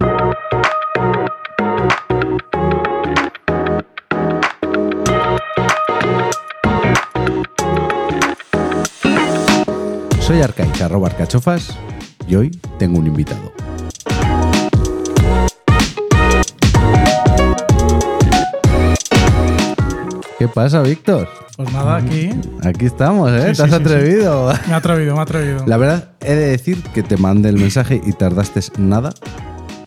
Soy Arcaiz, arroba arcachofas, y hoy tengo un invitado. ¿Qué pasa, Víctor? Pues nada, aquí Aquí estamos, ¿eh? Sí, ¿Te sí, has sí, atrevido? me ha atrevido, me ha atrevido. La verdad, he de decir que te mandé el mensaje y tardaste nada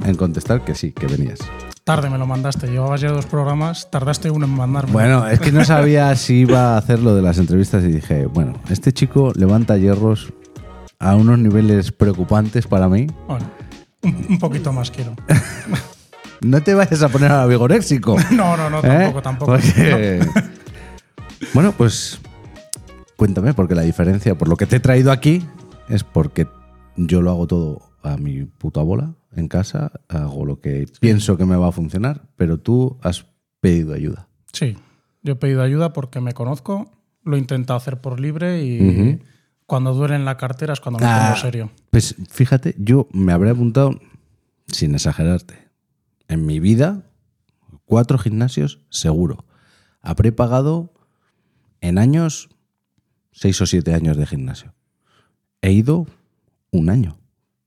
en contestar que sí, que venías. Tarde me lo mandaste, llevabas ya dos programas, tardaste uno en mandarme. Bueno, es que no sabía si iba a hacer lo de las entrevistas y dije, bueno, este chico levanta hierros a unos niveles preocupantes para mí. Bueno, un, un poquito más quiero. No te vayas a poner a vigoréxico. No, no, no, ¿eh? tampoco, tampoco. Porque- bueno, pues cuéntame, porque la diferencia, por lo que te he traído aquí, es porque yo lo hago todo a mi puta bola en casa, hago lo que pienso que me va a funcionar, pero tú has pedido ayuda. Sí, yo he pedido ayuda porque me conozco, lo he intentado hacer por libre y cuando duele en la cartera es cuando me Ah. pongo serio. Pues fíjate, yo me habré apuntado, sin exagerarte, en mi vida, cuatro gimnasios seguro. Habré pagado en años seis o siete años de gimnasio. He ido un año.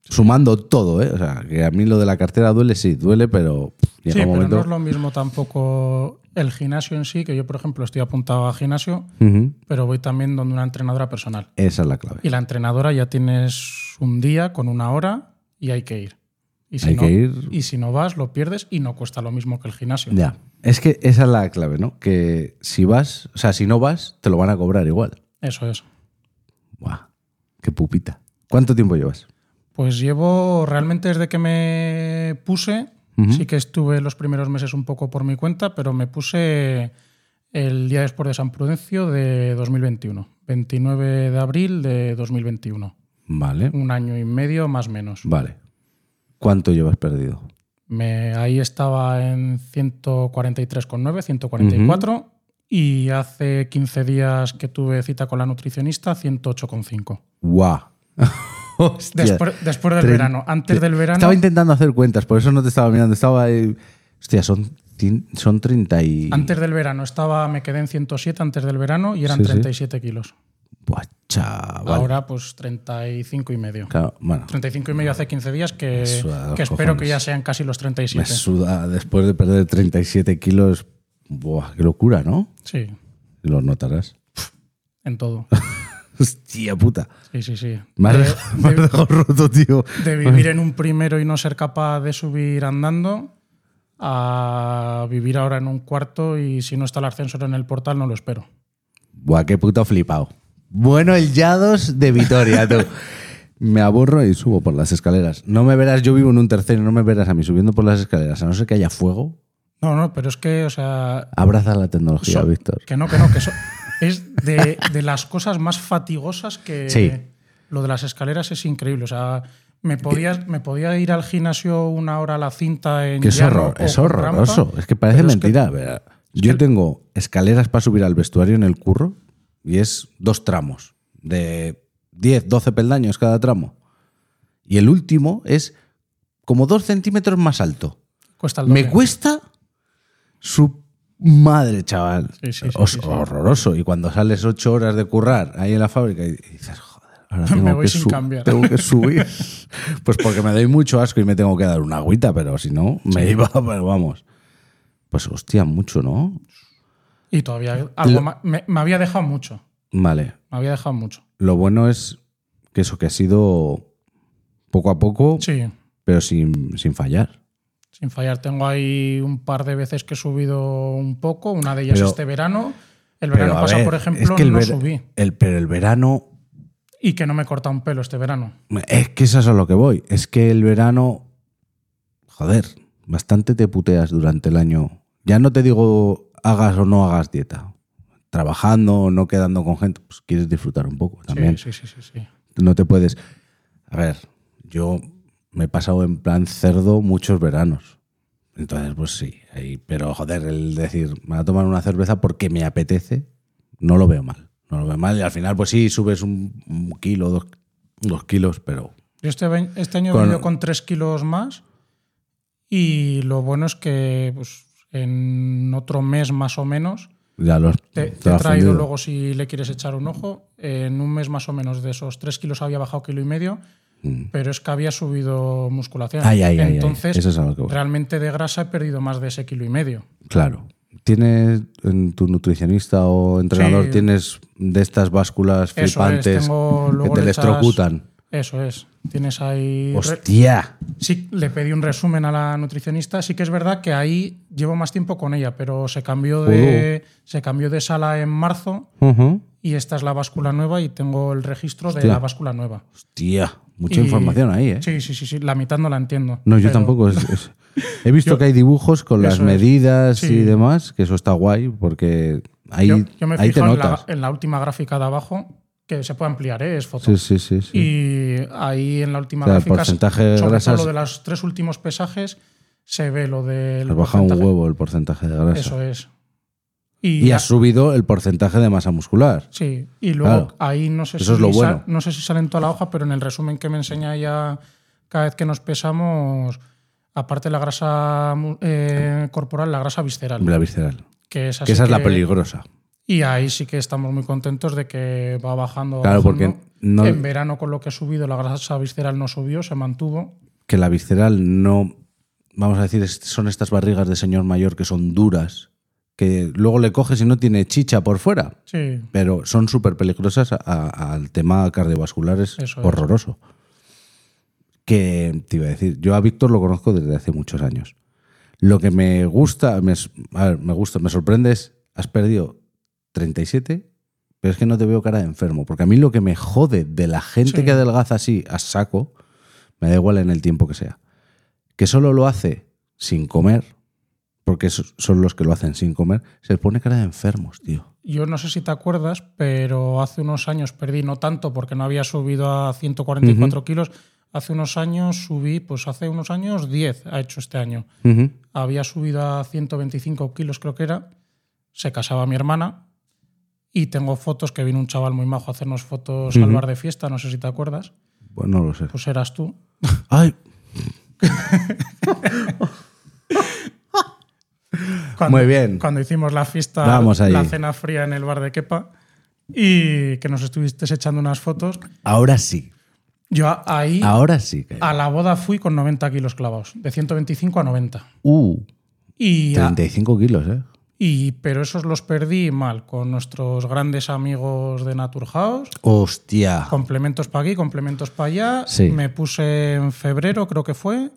Sumando todo, ¿eh? O sea, que a mí lo de la cartera duele, sí, duele, pero llega Sí, un pero momento. no es lo mismo tampoco el gimnasio en sí, que yo, por ejemplo, estoy apuntado a gimnasio, pero voy también donde una entrenadora personal. Esa es la clave. Y la entrenadora ya tienes un día con una hora y hay que ir. Y si Hay no, que ir. Y si no vas, lo pierdes y no cuesta lo mismo que el gimnasio. Ya. Es que esa es la clave, ¿no? Que si vas, o sea, si no vas, te lo van a cobrar igual. Eso es. Buah, qué pupita. ¿Cuánto tiempo llevas? Pues llevo realmente desde que me puse, sí que estuve los primeros meses un poco por mi cuenta, pero me puse el día después de San Prudencio de 2021, 29 de abril de 2021. Vale, Un año y medio más o menos. vale. ¿Cuánto llevas perdido? Me, ahí estaba en 143,9, 144. Y hace 15 días que tuve cita con la nutricionista, 108,5. ¡Guau! Hostia. Después, después del verano. Antes del verano. Estaba intentando hacer cuentas, por eso no te estaba mirando. Estaba ahí. Hostia, son, son 30 y. Antes del verano estaba, me quedé en 107 antes del verano y eran Sí, sí. 37 kilos. Buah, chaval. Ahora pues 35 y medio. Claro, bueno, 35 y medio hace 15 días que, los que espero que ya sean casi los me 37. suda después de perder 37 kilos. Buah, qué locura, ¿no? Sí, Lo notarás. en todo. Hostia puta. Sí, sí, sí. Me has De- dejado, me has dejado roto, tío. de vivir en un primero y no ser capaz de subir andando a vivir ahora en un cuarto y si no está el ascensor en el portal no lo espero. Buah, qué puto flipado. Bueno, el Yados de Vitoria, tú. Me aburro y subo por las escaleras. No me verás, yo vivo en un tercero, no me verás a mí subiendo por las escaleras, a no ser que haya fuego. No, no, pero es que, o sea, Abraza la tecnología, So- Víctor. Que no, que no, que eso es de, de las cosas más fatigosas que Sí. lo de las escaleras es increíble. O sea, me podía, me podía ir al gimnasio una hora a la cinta en Que es, horror, es horroroso. rampa, es que parece pero es que- mentira. yo tengo escaleras para subir al vestuario en el curro y es dos tramos de 10, 12 peldaños cada tramo. Y el último es como dos centímetros más alto. cuesta el Me doble. cuesta su madre, chaval. Sí, sí, sí, Os- sí, sí. Horroroso. Y cuando sales ocho horas de currar ahí en la fábrica y dices, joder, ahora Me tengo, voy que, sin su- cambiar. tengo que subir. pues porque me doy mucho asco y me tengo que dar una agüita, pero si no, me iba, pero vamos. Pues hostia, mucho, ¿no? Y todavía algo Lo- me, me había dejado mucho. Vale. Me había dejado mucho. Lo bueno es que eso que ha sido poco a poco, Sí, pero sin, sin fallar. Sin fallar. Tengo ahí un par de veces que he subido un poco. Una de ellas Pero- este verano. El verano pasado, por es ejemplo, que el no subí. el- pero el verano Y que no me corta un pelo este verano. Es que eso es a lo que voy. Es que el verano, joder, bastante te puteas durante el año. Ya no te digo hagas o no hagas dieta. Trabajando o no quedando con gente, pues quieres disfrutar un poco también. Sí, sí, sí, sí, sí. No te puedes... A ver, yo me he pasado en plan cerdo muchos veranos. Entonces, pues sí. ahí- pero joder, el decir, me voy a tomar una cerveza porque me apetece, no lo veo mal. No lo veo mal. Y al final, pues sí, subes un, un kilo, dos, dos kilos, pero Yo este, este año he venido con 3 kilos más Y lo bueno es que pues, en otro mes más o menos, Ya los te, te te he traído luego si le quieres echar un ojo. En un mes más o menos de esos 3 kilos había bajado kilo y medio, pero es que había subido musculación. Mm. Ay, ay, ay, ay. Entonces, Eso es a lo que voy. realmente de grasa he perdido más de ese kilo y medio. Claro. ¿Tienes en tu nutricionista o entrenador, Sí. tienes de estas básculas Eso es, flipantes tengo- que te electrocutan? Eso es. Tienes ahí. ¡Hostia! Sí, le pedí un resumen a la nutricionista. Sí que es verdad que ahí llevo más tiempo con ella, pero se cambió de, se cambió de sala en marzo y esta es la báscula nueva y tengo el registro de la báscula nueva. Hostia, mucha Y- información ahí, ¿eh? Sí, sí, sí, sí. La mitad no la entiendo. No, yo tampoco. es- es- He visto Yo- que hay dibujos con las Eso medidas y demás, que eso está guay, porque ahí, Yo, yo me ahí te fijo en la, en la última gráfica de abajo, que se puede ampliar, ¿eh? es foto. Sí, sí, sí. sí. Y ahí en la última O sea, el gráfica, porcentaje de sobre grasas- todo lo de los tres últimos pesajes, se ve lo del Has bajado un huevo el porcentaje de grasa. Eso es. Y, Y has subido el porcentaje de masa muscular. Sí, y luego Claro. ahí no sé, Eso si es lo sa- bueno. no sé si sale en toda la hoja, pero en el resumen que me enseña ella cada vez que nos pesamos, aparte de la grasa eh, corporal, la grasa visceral, La visceral. que es Que esa es la peligrosa. Y ahí sí que estamos muy contentos de que va bajando. Claro, bajando. porque no- En verano con lo que he subido, la grasa visceral no subió, se mantuvo. Que la visceral no. Vamos a decir, son estas barrigas de señor mayor que son duras, que luego le coges y no tiene chicha por fuera. Sí, Pero son súper peligrosas al tema cardiovascular, es Eso es. horroroso. Que te iba a decir, yo a Víctor lo conozco desde hace muchos años. Lo que me gusta, me, a ver, me gusta, me sorprende es, has perdido 37, pero es que no te veo cara de enfermo. Porque a mí lo que me jode de la gente Sí. que adelgaza así a saco, me da igual en el tiempo que sea, que solo lo hace sin comer, porque son los que lo hacen sin comer, se pone cara de enfermos, tío. yo no sé si te acuerdas, pero hace unos años perdí, no tanto porque no había subido a 144 kilos, hace unos años subí, pues hace unos años 10 ha hecho este año. Había subido a 125 kilos, creo que era. Se casaba mi hermana. Y tengo fotos que vino un chaval muy majo a hacernos fotos al bar de fiesta, no sé si te acuerdas. Pues no lo sé. Pues eras tú. Ay, Cuando, Muy bien. Cuando hicimos la fiesta, Vamos la cena fría en el bar de Kepa. Y que nos estuviste echando unas fotos. ahora sí. Yo ahí Ahora sí. que- a la boda fui con 90 kilos clavados, de 125 a 90. Uh, Y, a- 35 kilos, ¿eh? y pero esos los perdí mal con nuestros grandes amigos de Naturhaus. Hostia. Complementos para aquí, complementos para allá. Sí. Me puse en febrero, creo que fue.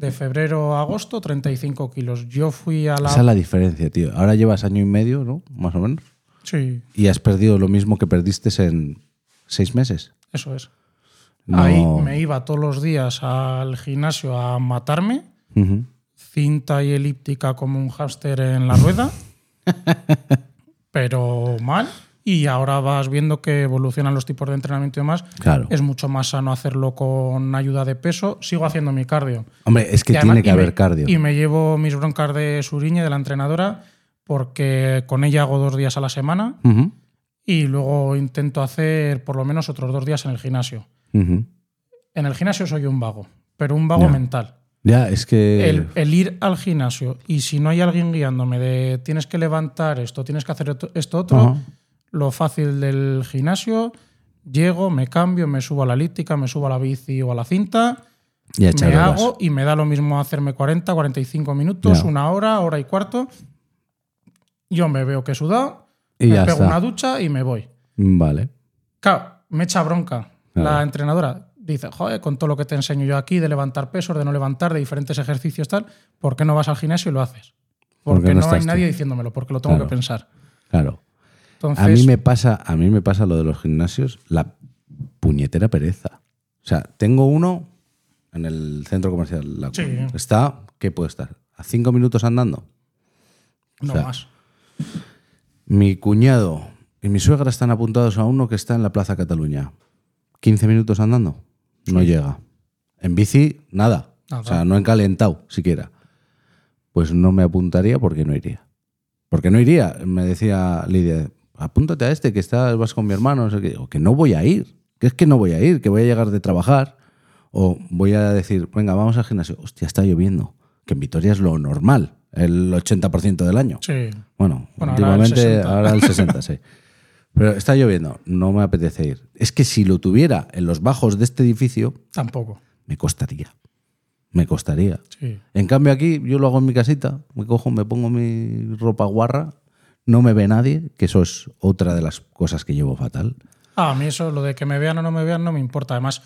De febrero a agosto, 35 kilos. Yo fui a la. Esa es la diferencia, tío. Ahora llevas año y medio, ¿no? Más o menos. Sí, Y has perdido lo mismo que perdiste en seis meses. eso es. No. Ahí me iba todos los días al gimnasio a matarme. Cinta y elíptica como un hámster en la rueda. pero mal. Y ahora vas viendo que evolucionan los tipos de entrenamiento y demás. Claro. Es mucho más sano hacerlo con ayuda de peso. Sigo haciendo mi cardio. Hombre, es que Y además- tiene que haber me- cardio. Y me llevo mis broncas de Suriñe, de la entrenadora, porque con ella hago dos días a la semana y luego intento hacer por lo menos otros dos días en el gimnasio. En el gimnasio soy un vago, pero un vago mental. Ya, es que. El, el ir al gimnasio y si no hay alguien guiándome de tienes que levantar esto, tienes que hacer esto- otro. Lo fácil del gimnasio, llego, me cambio, me subo a la elíptica, me subo a la bici o a la cinta, Y me horas. hago y me da lo mismo hacerme 40, 45 minutos, una hora, hora y cuarto. Yo me veo que he sudado, Y me pego está. una ducha y me voy. Vale. Claro, me echa bronca la entrenadora. Dice, joder, con todo lo que te enseño yo aquí de levantar pesos, de no levantar, de diferentes ejercicios, tal, ¿por qué no vas al gimnasio y lo haces? Porque, no no, hay tú. nadie diciéndomelo, porque lo tengo Claro. que pensar. Claro. Entonces, A mí me pasa, a mí me pasa lo de los gimnasios, la puñetera pereza. O sea, tengo uno en el centro comercial. La- Sí. Está, ¿qué puede estar? ¿A cinco minutos andando? no o sea, más. Mi cuñado y mi suegra están apuntados a uno que está en la Plaza Cataluña. ¿15 minutos andando? No llega. En bici, nada. Nada. O sea, no he calentado siquiera. Pues no me apuntaría porque no iría. Porque no iría. Me decía Lidia, apúntate a este que estás, vas con mi hermano. No sé qué. O que no voy a ir. Que es que no voy a ir, que voy a llegar de trabajar. O voy a decir, venga, vamos al gimnasio. Hostia, está lloviendo. que en Vitoria es lo normal, el 80% del año. Sí. Bueno, Bueno, ahora el últimamente 60. ahora el 60, sí. Pero está lloviendo, no me apetece ir. Es que si lo tuviera en los bajos de este edificio, Tampoco. me costaría. Me costaría. Sí. En cambio aquí yo lo hago en mi casita, me cojo, me pongo mi ropa guarra, no me ve nadie, que eso es otra de las cosas que llevo fatal. Ah, a mí eso, lo de que me vean o no me vean, no me importa. Además,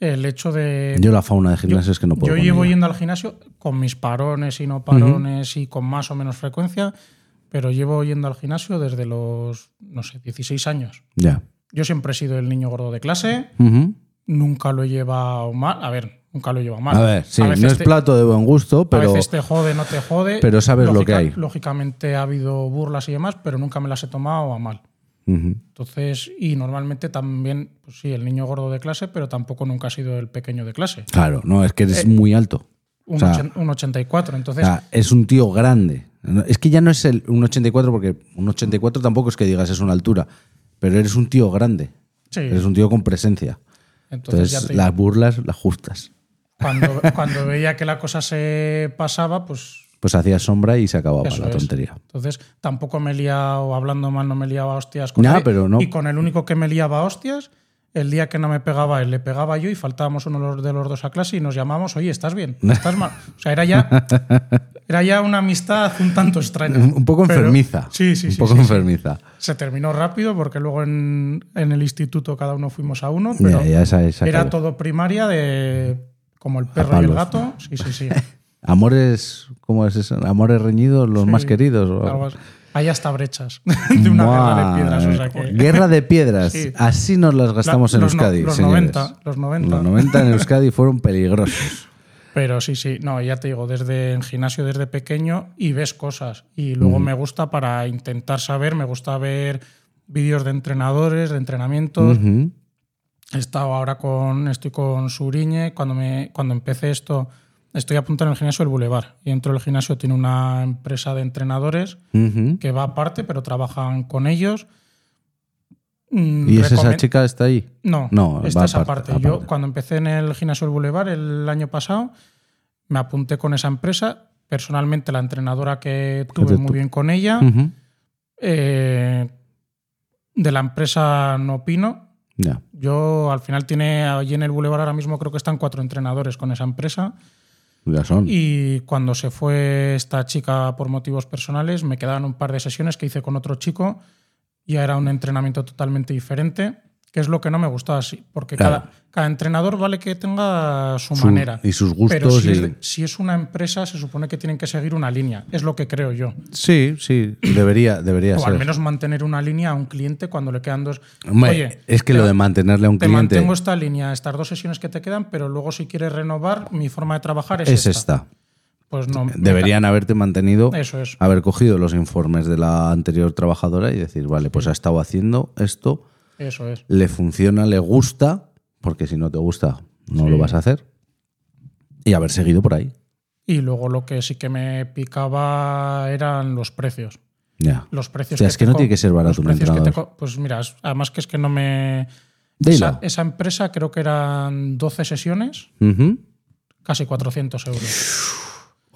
el hecho de. Yo la fauna de gimnasio es que no puedo. Yo llevo ella. yendo al gimnasio con mis parones y no parones y con más o menos frecuencia, pero llevo yendo al gimnasio desde los, no sé, 16 años. Ya. Yo siempre he sido el niño gordo de clase, nunca lo he llevado mal. A ver, nunca lo he llevado mal. A ver, sí, A no es plato de buen gusto, A pero veces te jode, no te jode. pero sabes lo que hay. Lógicamente ha habido burlas y demás, pero nunca me las he tomado a mal. Entonces, y normalmente también, pues sí, el niño gordo de clase, pero tampoco nunca ha sido el pequeño de clase. claro, no, es que eres Eh, muy alto. Un, O sea, un 84. O Entonces, sea, es un tío grande. Es que ya no es el, un 84, porque un 84 tampoco es que digas es una altura, pero eres un tío grande. sí. Eres un tío con presencia. Entonces, Entonces, las burlas las justas. Cuando, cuando veía que la cosa se pasaba, pues Pues hacías sombra y se acababa Eso la es. tontería. Entonces, tampoco me he liado, hablando mal, no me liaba hostias con Ya, él. pero no. Y con el único que me liaba hostias, el día que no me pegaba él, le pegaba yo y faltábamos uno de los- dos a clase y nos llamamos, oye, ¿estás bien? ¿Estás mal? O sea, era ya, era ya una amistad un tanto extraña. Un poco Pero- enfermiza. sí, sí, Un sí. poco sí, sí. enfermiza. Se terminó rápido porque luego en, en el instituto cada uno fuimos a uno, pero Ya, ya esa- esa era acabó. todo primaria de como el perro y el gato. Sí, sí, sí. Amores, ¿cómo es eso? Amores reñidos, los Sí, más queridos. o-. Hay hasta brechas de una guerra de piedras. O sea que, Guerra de piedras. Sí. Así nos las gastamos La- en los no- Euskadi. los señores. 90, los 90. Los 90 en Euskadi fueron peligrosos. Pero sí, sí, no, ya te digo, desde en gimnasio desde pequeño y ves cosas. Y luego me gusta para intentar saber, me gusta ver vídeos de entrenadores, de entrenamientos. He estado ahora con, estoy con Suriñe. Cuando, me, cuando empecé esto, estoy apuntado en el gimnasio del Boulevard. Y dentro del gimnasio tiene una empresa de entrenadores que va aparte, pero trabajan con ellos. ¿Y es esa chica está ahí? No, No, esta es aparte, aparte. Yo aparte. cuando empecé en el gimnasio del Boulevard el año pasado, me apunté con esa empresa. Personalmente, la entrenadora que tuve muy bien con ella. Eh, de la empresa no opino. Yo al final tiene allí en el Boulevard ahora mismo creo que están cuatro entrenadores con esa empresa. Ya son. Y cuando se fue esta chica por motivos personales, me quedaban un par de sesiones que hice con otro chico. Ya era un entrenamiento totalmente diferente, que es lo que no me gustaba, sí, porque Claro. cada, cada entrenador vale que tenga su, Su- manera. y sus Pero gustos si, es, y- si es una empresa, se supone que tienen que seguir una línea. Es lo que creo yo. Sí, sí, debería, debería O ser. al menos mantener una línea a un cliente cuando le quedan dos. Hombre, Oye, es que te- lo de mantenerle a un te cliente mantengo esta línea, estas dos sesiones que te quedan, pero luego si quieres renovar, mi forma de trabajar es, es esta. esta. Pues no. Deberían haberte mantenido, Eso es. haber cogido los informes de la anterior trabajadora y decir, vale, pues ha estado haciendo esto, Eso es. le funciona, le gusta, porque si no te gusta, no Sí. lo vas a hacer. Y haber seguido por ahí. Y luego lo que sí que me picaba eran los precios. Ya. Los precios O sea, es que no tiene que ser barato un que Pues mira, además que es que no me. Esa, esa empresa creo que eran 12 sesiones, casi 400 euros.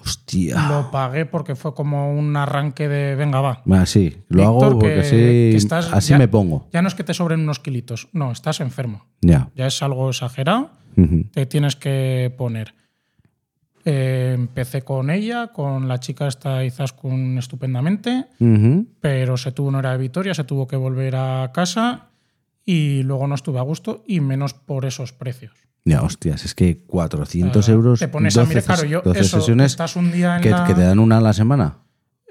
Hostia. Lo pagué porque fue como un arranque de, venga, va. Ah, sí, lo Víctor, hago porque que- así, que estás- así ya- me pongo. Ya no es que te sobren unos kilitos, no, estás enfermo. Ya. Ya es algo exagerado, te tienes que poner. Eh, empecé con ella, con la chica esta Izaskun estupendamente, pero se tuvo una hora de Vitoria, se tuvo que volver a casa y luego no estuve a gusto y menos por esos precios. Ya, hostias, es que 400 Ah, euros. Te pones a 12 mirar, claro, yo 12 eso, sesiones estás un día en que, la- que te dan una a la semana.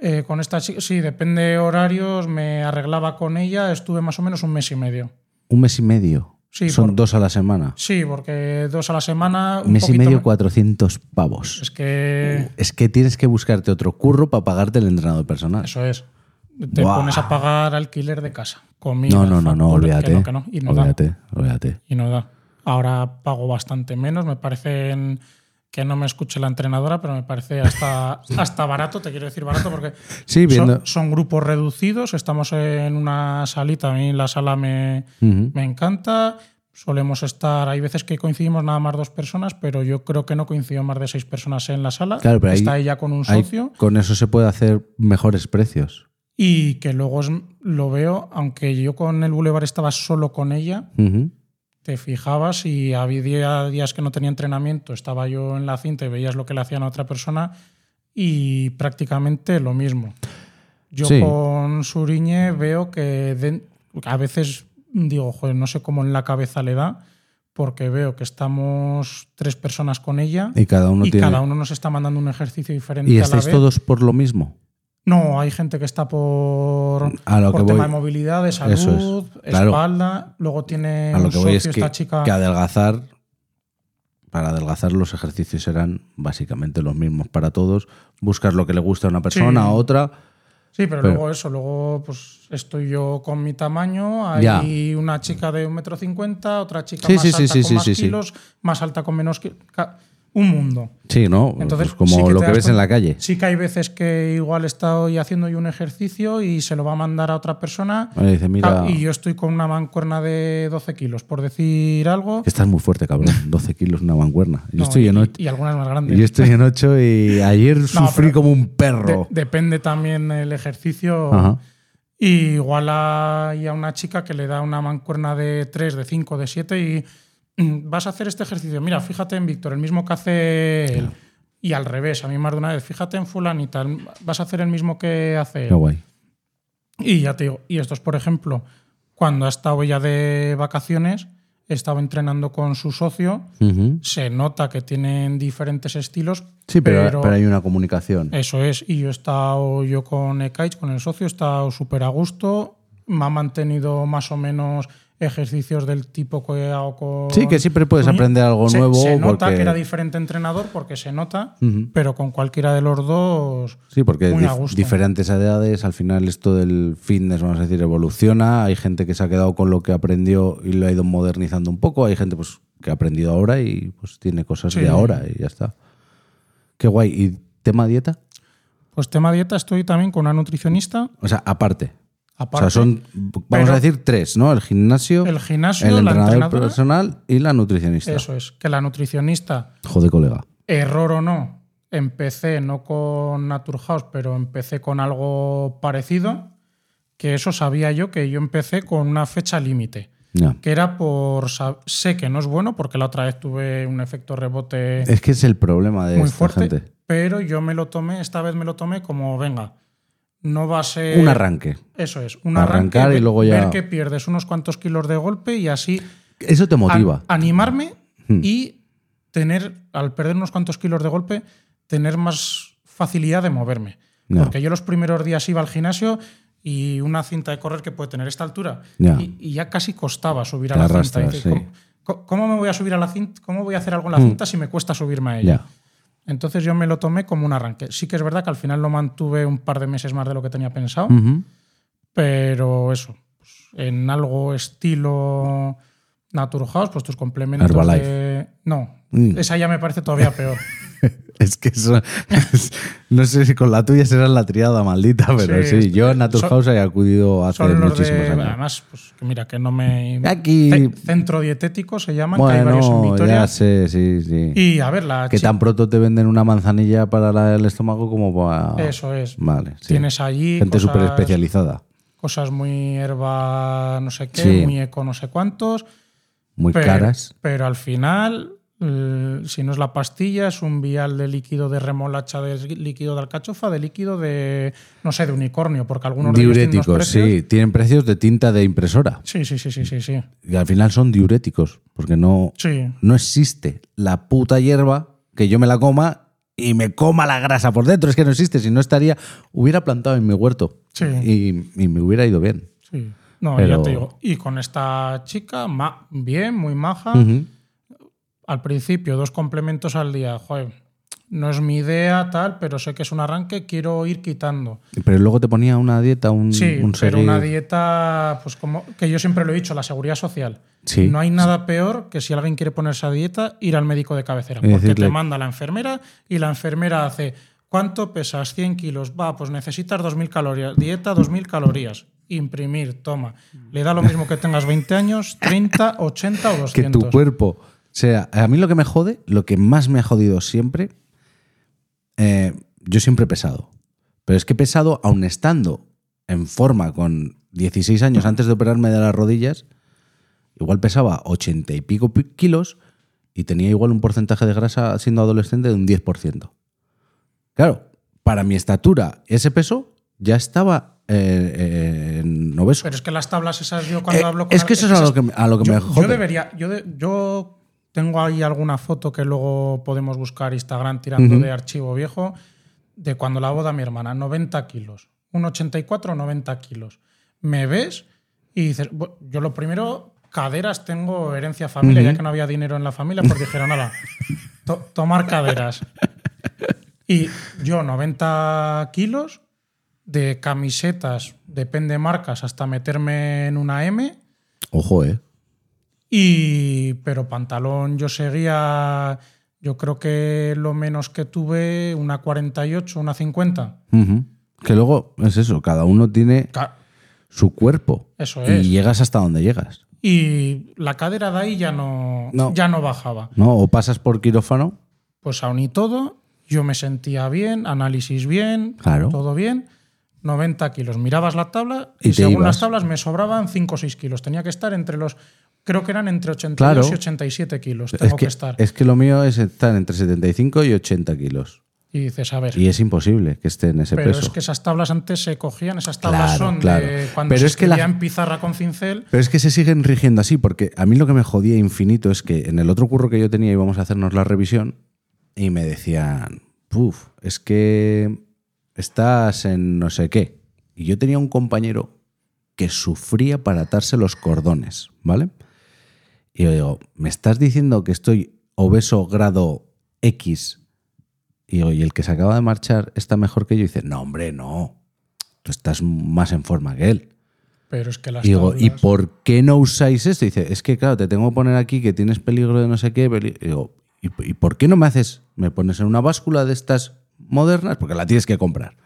eh, con esta chica, sí, depende de horarios, me arreglaba con ella, estuve más o menos un mes y medio. Un mes y medio. Sí, Son por- dos a la semana. Sí, porque dos a la semana. Un Un mes y medio, me- 400 pavos. Es que Es que tienes que buscarte otro curro para pagarte el entrenador personal. eso es. Te pones a pagar alquiler de casa. Comida, No, no, no, no, olvídate. que no, que no, y no da. olvídate, olvídate. Y no da. Ahora pago bastante menos. Me parece que no me escuche la entrenadora, pero me parece hasta, hasta barato. Te quiero decir barato porque Sí, son, son grupos reducidos. Estamos en una salita. A mí la sala me, me encanta. solemos estar, hay veces que coincidimos nada más dos personas, pero yo creo que no coincido más de seis personas en la sala. Claro, pero ahí- Está ella con un Ahí, socio con eso se puede hacer mejores precios. Y que luego es- lo veo, aunque yo con el Boulevard estaba solo con ella, te fijabas y había día- días que no tenía entrenamiento, estaba yo en la cinta y veías lo que le hacían a otra persona y prácticamente lo mismo. Yo Sí. con Suriñe veo que de- a veces digo, joder, no sé cómo en la cabeza le da, porque veo que estamos tres personas con ella Y cada uno y tiene. cada uno nos está mandando un ejercicio diferente ¿Y a la estáis vez. todos por lo mismo? No, hay gente que está por, A lo por que tema voy- de movilidad, de es, salud, claro. espalda. Luego tiene A lo un que voy es que, chica. que adelgazar, para adelgazar los ejercicios serán básicamente los mismos para todos. Buscas lo que le gusta a una persona, Sí. a otra. Sí, pero, Pero- luego eso, luego pues estoy yo con mi tamaño, hay Ya. una chica de un metro cincuenta, otra chica Sí, más sí, alta con más kilos, más alta con menos kilos. Un mundo. Sí, ¿no? Entonces, Pues como sí lo que ves en la calle. Sí que hay veces que igual estoy haciendo yo un ejercicio y se lo va a mandar a otra persona Vale, dice, mira, y yo estoy con una mancuerna de 12 kilos, por decir algo. estás muy fuerte, cabrón. 12 kilos una mancuerna. Yo No, estoy y, en 8. y algunas más grandes. Yo estoy en 8 y ayer sufrí como un De- perro. depende también el ejercicio. Ajá. Y igual hay a una chica que le da una mancuerna de 3, de 5, de 7 y vas a hacer este ejercicio. Mira, fíjate en Víctor, el mismo que hace él. Y al revés, a mí más de una vez, fíjate en fulanita, vas a hacer el mismo que hace él. guay. Y ya te digo, y esto es, por ejemplo, cuando ha estado ella de vacaciones, estaba entrenando con su socio, se nota que tienen diferentes estilos. Sí, pero, pero hay una comunicación. Eso es, y yo he estado yo con Ekaich, con el socio, he estado súper a gusto, me ha mantenido más o menos ejercicios del tipo que hago con... Sí, que siempre puedes aprender algo Se- nuevo. Se nota porque- que era diferente entrenador porque se nota, pero con cualquiera de los dos... Sí, porque Muy a dif- gusto. diferentes edades, al final esto del fitness, vamos a decir, evoluciona. Hay gente que se ha quedado con lo que aprendió y lo ha ido modernizando un poco. Hay gente pues, que ha aprendido ahora y pues tiene cosas Sí. de ahora y ya está. Qué guay. ¿Y tema dieta? Pues tema dieta, estoy también con una nutricionista. O sea, aparte. Aparte, o sea, son, vamos pero- a decir, tres, ¿no? El gimnasio, el gimnasio, el la entrenador personal y la nutricionista. Eso es, que la nutricionista, Joder, colega. error o no, empecé no con Naturhaus, pero empecé con algo parecido, que eso sabía yo que yo empecé con una fecha límite. Que era por. Sé que no es bueno porque la otra vez tuve un efecto rebote Es que es el problema de muy esta fuerte, gente. pero yo me lo tomé, esta vez me lo tomé como, venga, no va a ser. Un arranque. Eso es, un Arrancar arranque, y luego ya- Ver que pierdes unos cuantos kilos de golpe y así. Eso te motiva. an- animarme Hmm. y tener, al perder unos cuantos kilos de golpe, tener más facilidad de moverme. Porque yo los primeros días iba al gimnasio y una cinta de correr que puede tener esta altura Ya. y, y ya casi costaba subir a Te la arrastras, cinta. Sí. ¿cómo, me voy a subir a la cinta? ¿Cómo voy a hacer algo en la cinta si me cuesta subirme a ella? Hmm. Entonces yo me lo tomé como un arranque. Sí que es verdad que al final lo mantuve un par de meses más de lo que tenía pensado, pero eso, pues, en algo estilo Naturhaus, pues tus complementos Herbalife. de... No, Mm. esa ya me parece todavía peor. Es que eso, no sé si con la tuya será la triada maldita, pero sí, Sí, yo a Naturhaus he acudido hace muchísimos años. Además, pues mira, que no me... Aquí- Ce- Centro dietético se llaman, que hay varios en Bueno, Vitoria. ya sé, sí, sí. Y a ver, la que tan pronto te venden una manzanilla para el estómago como para... Eso es. Vale, sí. Tienes allí Gente súper especializada. cosas muy herba no sé qué, Sí. muy eco no sé cuántos. Muy pero, caras. Pero al final, eh, si no es la pastilla, es un vial de líquido de remolacha, de líquido de alcachofa, de líquido de, no sé, de unicornio, porque algunos de Diuréticos, precios. sí. Tienen precios de tinta de impresora. Sí, sí, sí, sí, sí, sí. Y al final son diuréticos, porque no, Sí. no existe la puta hierba que yo me la coma y me coma la grasa por dentro. Es que no existe. Si no estaría, hubiera plantado en mi huerto Sí. y, y me hubiera ido bien. sí. No, Pero- ya te digo. Y con esta chica, ma- bien, muy maja. Al principio, dos complementos al día. Joder, no es mi idea, tal, pero sé que es un arranque, quiero ir quitando. Pero luego te ponía una dieta, un, Sí, un pero una dieta, pues como que yo siempre lo he dicho, la seguridad social. Sí. No hay nada peor que si alguien quiere ponerse a dieta, ir al médico de cabecera. Porque decirle- te manda la enfermera y la enfermera hace, ¿cuánto pesas? 100 kilos. Va, pues necesitas 2.000 calorías. Dieta, 2.000 calorías. imprimir, toma. Le da lo mismo que tengas 20 años, 30, 80 o 200. Que tu cuerpo sea... A mí lo que me jode, lo que más me ha jodido siempre, eh, yo siempre he pesado. Pero es que he pesado, aun estando en forma con 16 años antes de operarme de las rodillas, igual pesaba 80 y pico pi- kilos y tenía igual un porcentaje de grasa siendo adolescente de un 10%. Claro, para mi estatura, ese peso ya estaba eh, eh, obeso. Pero es que las tablas esas yo cuando Eh, hablo con es que eso es a lo que, me- a lo que yo, me yo jode. debería, yo, de- yo tengo ahí alguna foto que luego podemos buscar Instagram tirando de archivo viejo de cuando la boda mi hermana, 90 kilos, un 84, 90 kilos. Me ves y dices, yo lo primero, caderas tengo herencia familia, ya que no había dinero en la familia, pues dijeron, nada, tomar caderas. Y yo 90 kilos de camisetas, depende marcas, hasta meterme en una M. Ojo, eh. Y, pero pantalón yo seguía, yo creo que lo menos que tuve, una 48, una 50. Ujú. Que luego es eso, cada uno tiene Ca- su cuerpo. Eso Y es. llegas hasta donde llegas. Y la cadera de ahí ya no, No. ya no bajaba. ¿No? O pasas por quirófano. Pues aún y todo, yo me sentía bien, análisis bien, Claro. todo bien. 90 kilos. Mirabas la tabla Y y, según ibas. las tablas me sobraban 5 o 6 kilos. Tenía que estar entre los. Creo que eran entre 82 Claro. y 87 kilos. Es Tengo que, que estar. es que lo mío es estar entre 75 y 80 kilos. Y dices, a ver. Y es imposible que esté en ese Pero peso. es que esas tablas antes se cogían, esas tablas Claro, son claro. de cuando Pero se es que la- pizarra con cincel. Pero es que se siguen rigiendo así, porque a mí lo que me jodía infinito es que en el otro curro que yo tenía íbamos a hacernos la revisión y me decían, puf, es que estás en no sé qué. Y yo tenía un compañero que sufría para atarse los cordones, ¿vale? Y yo digo, ¿me estás diciendo que estoy obeso grado X? Y digo, ¿y el que se acaba de marchar está mejor que yo? Y dice, no, hombre, no. Tú estás más en forma que él. Pero es que las Y digo, ¿y por qué no usáis esto? Y dice, es que claro, te tengo que poner aquí que tienes peligro de no sé qué. peli-". Y digo, ¿y, y por qué no me haces? ¿Me pones en una báscula de estas modernas? Porque la tienes que comprar.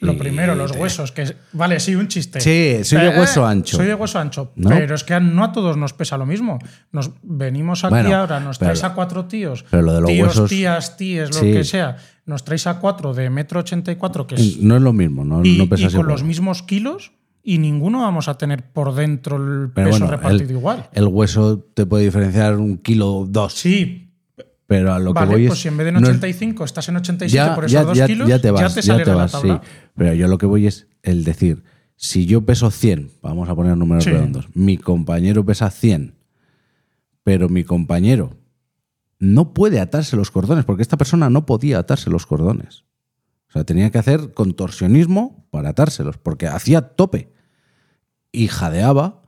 Lo primero, los huesos, que vale, sí, un chiste. Sí, soy de hueso ancho. Soy de hueso ancho. ¿No? Pero es que no a todos nos pesa lo mismo. Nos venimos aquí Bueno, ahora, nos pero- traes a cuatro tíos, pero lo de los tíos, huesos- tías, tíes, lo Sí. que sea. Nos traes a cuatro de metro ochenta y cuatro, que es No es lo mismo, no, y, no y pesas con los mismos kilos y ninguno vamos a tener por dentro el Pero peso bueno, repartido el, igual. el hueso te puede diferenciar un kilo o dos. Sí, Pero a lo vale, que voy pues es. si en vez de en no es- 85 estás en 87 ya, por esos ya, dos ya- kilos, ya te vas, te ya sales te vas, la sí. tabla. Pero yo lo que voy es el decir, si yo peso 100, vamos a poner números Sí. redondos, mi compañero pesa 100, pero mi compañero no puede atarse los cordones, porque esta persona no podía atarse los cordones. O sea, tenía que hacer contorsionismo para atárselos, porque hacía tope y jadeaba.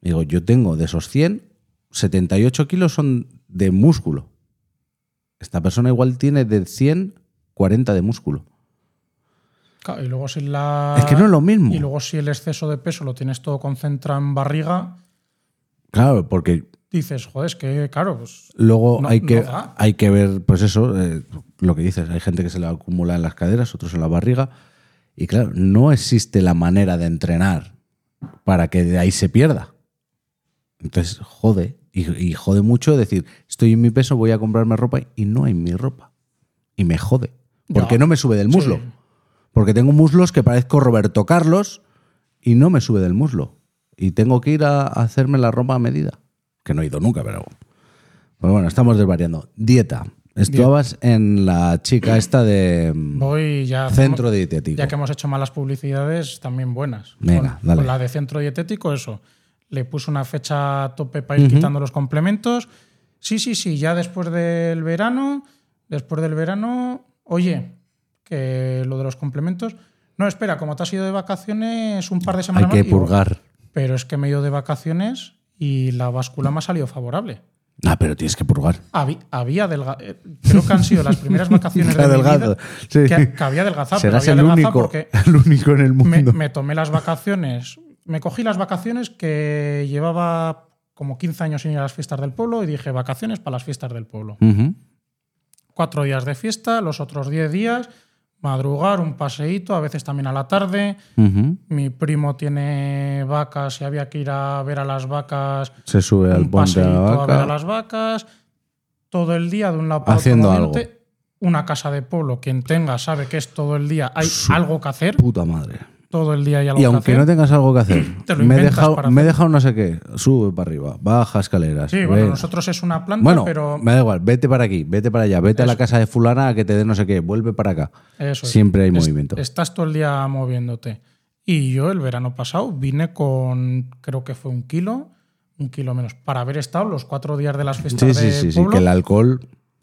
Digo, yo tengo de esos 100, 78 kilos son de músculo. Esta persona igual tiene de 100, 40 de músculo. Claro, Y luego si la. Es que no es lo mismo. Y luego si el exceso de peso lo tienes todo concentrado en barriga, Claro, porque dices, joder, es que, claro, pues. luego No- hay, que, no hay que ver, pues eso, eh, lo que dices, hay gente que se le acumula en las caderas, otros en la barriga. Y claro, no existe la manera de entrenar para que de ahí se pierda. Entonces, jode. Y, y jode mucho decir, estoy en mi peso, voy a comprarme ropa y no hay mi ropa. Y me jode. Porque no me sube del muslo. Sí. Porque tengo muslos que parezco Roberto Carlos y no me sube del muslo. Y tengo que ir a, a hacerme la ropa a medida. Que no he ido nunca, pero. Pues bueno, estamos desvariando. Dieta. Estabas en la chica esta de mm, Voy ya. centro dietético. Ya que hemos hecho malas publicidades, también buenas. Venga, con, dale. con la de centro dietético, eso. Le puse una fecha a tope para ir quitando los complementos. Sí, sí, sí, ya después del verano, después del verano, oye, que lo de los complementos. No, espera, como te has ido de vacaciones un par de Hay semanas que más, digo, purgar. pero es que me he ido de vacaciones y la báscula me ha salido favorable. Ah, pero tienes que purgar. Habí- había adelgazado. Creo que han sido las primeras vacaciones de mi Adelgazo, vida sí. que, que había adelgazado. pero Serás había el adelgazado único, el único en el me, mundo. me tomé las vacaciones. Me cogí las vacaciones que llevaba como 15 años sin ir a las fiestas del pueblo y dije vacaciones para las fiestas del pueblo. Cuatro días de fiesta, los otros 10 días madrugar, un paseíto, a veces también a la tarde. Mi primo tiene vacas y había que ir a ver a las vacas. Se sube al un ponte a la paseíto a ver a las vacas. Todo el día de un lado para otro Haciendo moviéndote. Una casa de pueblo, quien tenga sabe que es todo el día hay Su- algo que hacer. Puta madre. Todo el día hay algo Y que aunque hacer. no tengas algo que hacer, me, he dejado, para me he dejado no sé qué, sube para arriba, baja escaleras. Sí, bueno, nosotros es una planta, Bueno, pero me da igual, vete para aquí, vete para allá, vete a la casa de fulana a que te dé no sé qué, vuelve para acá. eso es. Siempre hay movimiento. Estás todo el día moviéndote. Y yo el verano pasado vine con, creo que fue un kilo, un kilo menos, para haber estado los cuatro días de las fiestas Sí, sí, de sí, sí, pueblo. que el alcohol,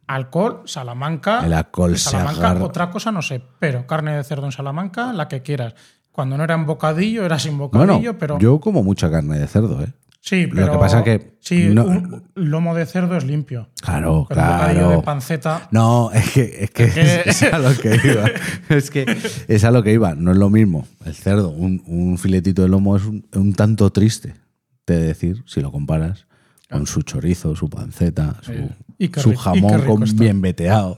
Alcohol, Salamanca. El alcohol Salamanca, agarra. otra cosa no sé, pero carne de cerdo en Salamanca, la que quieras. Cuando no era en bocadillo, era sin bocadillo, bueno, pero. yo como mucha carne de cerdo, ¿eh? sí, lo pero. que pasa que Sí, no- un lomo de cerdo es limpio. Claro, Pero un bocadillo de claro. panceta. No, es que, es, que que- es a lo que iba. Es que es a lo que iba. No es lo mismo. El cerdo, un, un filetito de lomo es un, un tanto triste de decir, si lo comparas con su chorizo, su panceta, su, Eh, y y jamón con bien veteado.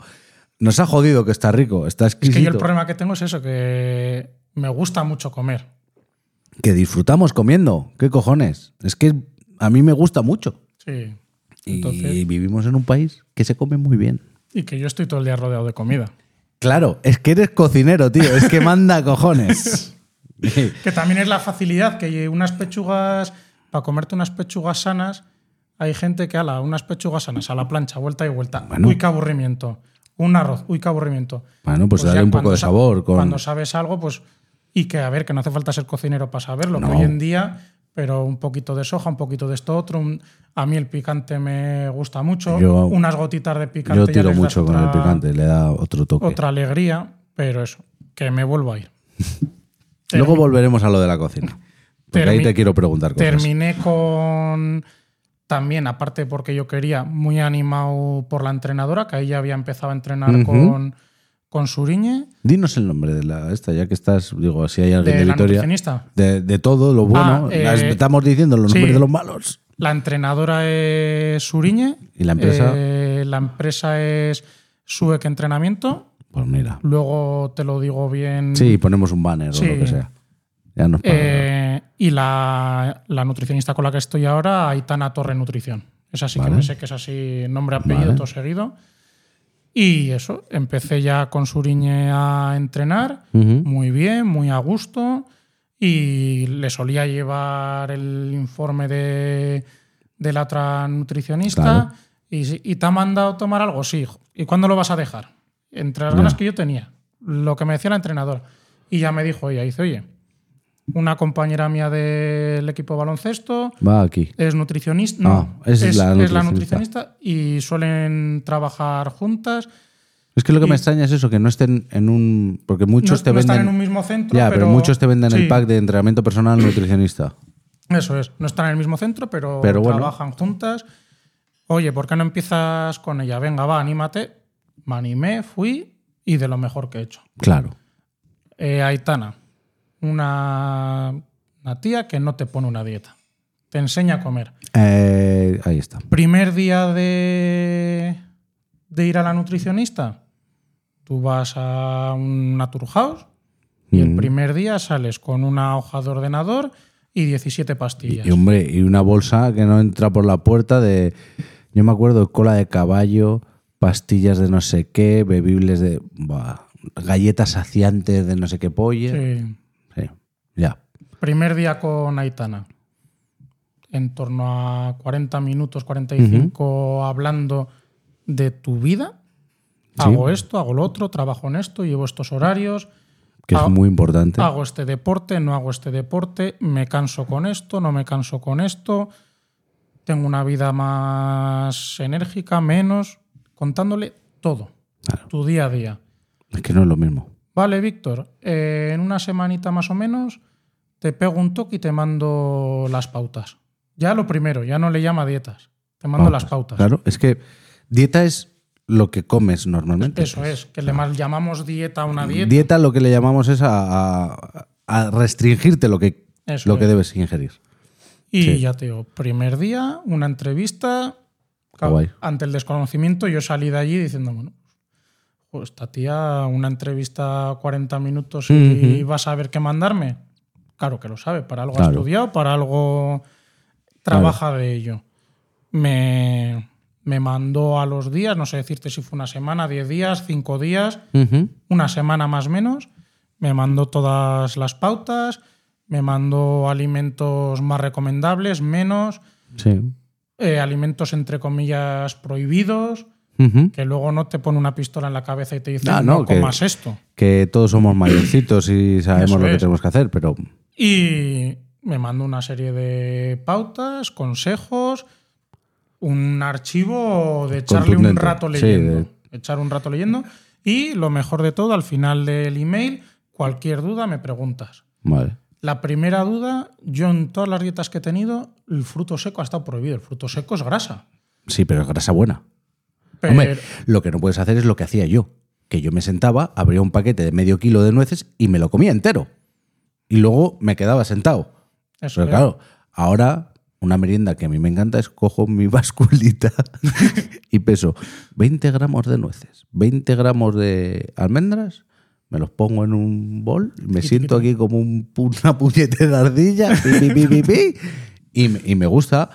Nos ha jodido que está rico, está Es que exquisito. yo el problema que tengo es eso, que me gusta mucho comer. Que disfrutamos comiendo. ¿Qué cojones? Es que a mí me gusta mucho. Sí. Y Entonces- vivimos en un país que se come muy bien. Y que yo estoy todo el día rodeado de comida. Claro, es que eres cocinero, tío. Es que manda cojones. Que también es la facilidad, que unas pechugas, para comerte unas pechugas sanas, hay gente que ala, unas pechugas sanas a la plancha, vuelta y vuelta. Bueno. Uy, qué aburrimiento. Un arroz, uy, qué aburrimiento. Bueno, pues, dale ya un poco de sa- sabor. Con... Cuando sabes algo, pues. Y que, a ver, que no hace falta ser cocinero para saberlo, No. que hoy en día, pero un poquito de soja, un poquito de esto otro. un- a mí el picante me gusta mucho. Yo- unas gotitas de picante. Yo tiro mucho con el picante, le da otro toque. Otra alegría, pero eso, que me vuelvo a ir. Luego volveremos a lo de la cocina. Porque ahí te quiero preguntar cosas. Terminé con. También, aparte porque yo quería, muy animado por la entrenadora, que ahí ya había empezado a entrenar con Suriñe, Dinos el nombre de la esta, ya que estás, digo, si hay alguien de de, la Vitoria. De, de todo lo bueno. Ah, eh, las- estamos diciendo los sí. nombres de los malos. La entrenadora es Suriñe. ¿Y la empresa? Eh, la empresa es Suec Entrenamiento. Pues mira. Luego te lo digo bien. Sí, ponemos un banner Sí. o lo que sea. Ya nos. Eh, y la, la nutricionista con la que estoy ahora, Aitana Torre Nutrición. Esa sí Vale. que me sé que es así, nombre, apellido, Vale. todo seguido. Y eso, empecé ya con Suriñe a entrenar, muy bien, muy a gusto. Y le solía llevar el informe de, de la otra nutricionista. Claro. Y, sí, ¿Y te ha mandado tomar algo? Sí. ¿Y cuándo lo vas a dejar? Entre las ganas que yo tenía, lo que me decía la entrenadora. Y ya me dijo ella, dice, oye, una compañera mía del equipo de baloncesto Va aquí. es nutricionista. No, Ah, es es, la es la nutricionista. y suelen trabajar juntas. Es que lo que me extraña es eso, que no estén en un. Porque muchos no, te no venden. están en un mismo centro. ya, pero, muchos te venden el pack de entrenamiento personal nutricionista. Eso es, no están en el mismo centro, pero, Pero bueno. trabajan juntas. Oye, ¿por qué no empiezas con ella? Venga, va, anímate. Me animé, fui y de lo mejor que he hecho. Claro. Eh, Aitana, una, una tía que no te pone una dieta. Te enseña a comer. Eh, ahí está. Primer día de, de ir a la nutricionista, tú vas a un Naturhaus y el Mm. primer día sales con una hoja de ordenador y 17 pastillas. Y, hombre, y una bolsa que no entra por la puerta de. Yo me acuerdo, cola de caballo, pastillas de no sé qué, bebibles de. galletas saciantes de no sé qué polla. Sí. Sí, ya. Primer día con Aitana. En torno a 40 minutos, 45 hablando de tu vida. Sí. Hago esto, hago lo otro, trabajo en esto, llevo estos horarios. Que es muy importante. Hago este deporte, no hago este deporte, me canso con esto, no me canso con esto, tengo una vida más enérgica, menos, contándole todo, Claro. tu día a día. Es que no es lo mismo. Vale, Víctor, eh, en una semanita más o menos te pego un toque y te mando las pautas. Ya lo primero, ya no le llama dietas, te mando las pautas. Claro, es que dieta es lo que comes normalmente. Eso es, que le mal llamamos dieta a una dieta. Dieta lo que le llamamos es a, a- a restringirte lo que, Eso lo es. que debes ingerir. Y Sí. ya te digo, primer día, una entrevista. Ante el desconocimiento, yo salí de allí diciendo, bueno, pues esta tía, una entrevista 40 minutos y Ujú. vas a ver qué mandarme. Claro que lo sabe, para algo ha Claro. estudiado, para algo trabaja de ello. Me, me mandó a los días, no sé decirte si fue una semana, 10 días, 5 días, Ujú. una semana más o menos. Me mandó todas las pautas, me mandó alimentos más recomendables, menos, Sí. eh, alimentos entre comillas prohibidos, Que luego no te pone una pistola en la cabeza y te dice Ah, no, no, que- comas esto. Que todos somos mayorcitos y sabemos Eso lo que es. tenemos que hacer, pero Y me mandó una serie de pautas, consejos, un archivo de echarle un rato Sí, leyendo. Echar un rato leyendo. Y lo mejor de todo, al final del email, cualquier duda me preguntas. vale. La primera duda, yo en todas las dietas que he tenido, el fruto seco ha estado prohibido. El fruto seco es grasa. Sí, pero es grasa buena. Pero, Hombre, lo que no puedes hacer es lo que hacía yo, que yo me sentaba, abría un paquete de medio kilo de nueces y me lo comía entero. Y luego me quedaba sentado. eso Pero es. claro, ahora una merienda que a mí me encanta es cojo mi basculita y peso 20 gramos de nueces, 20 gramos de almendras, me los pongo en un bol, me siento aquí como un una puñetera ardilla, pi, pi, pi, pi, pi, y, me- y me gusta.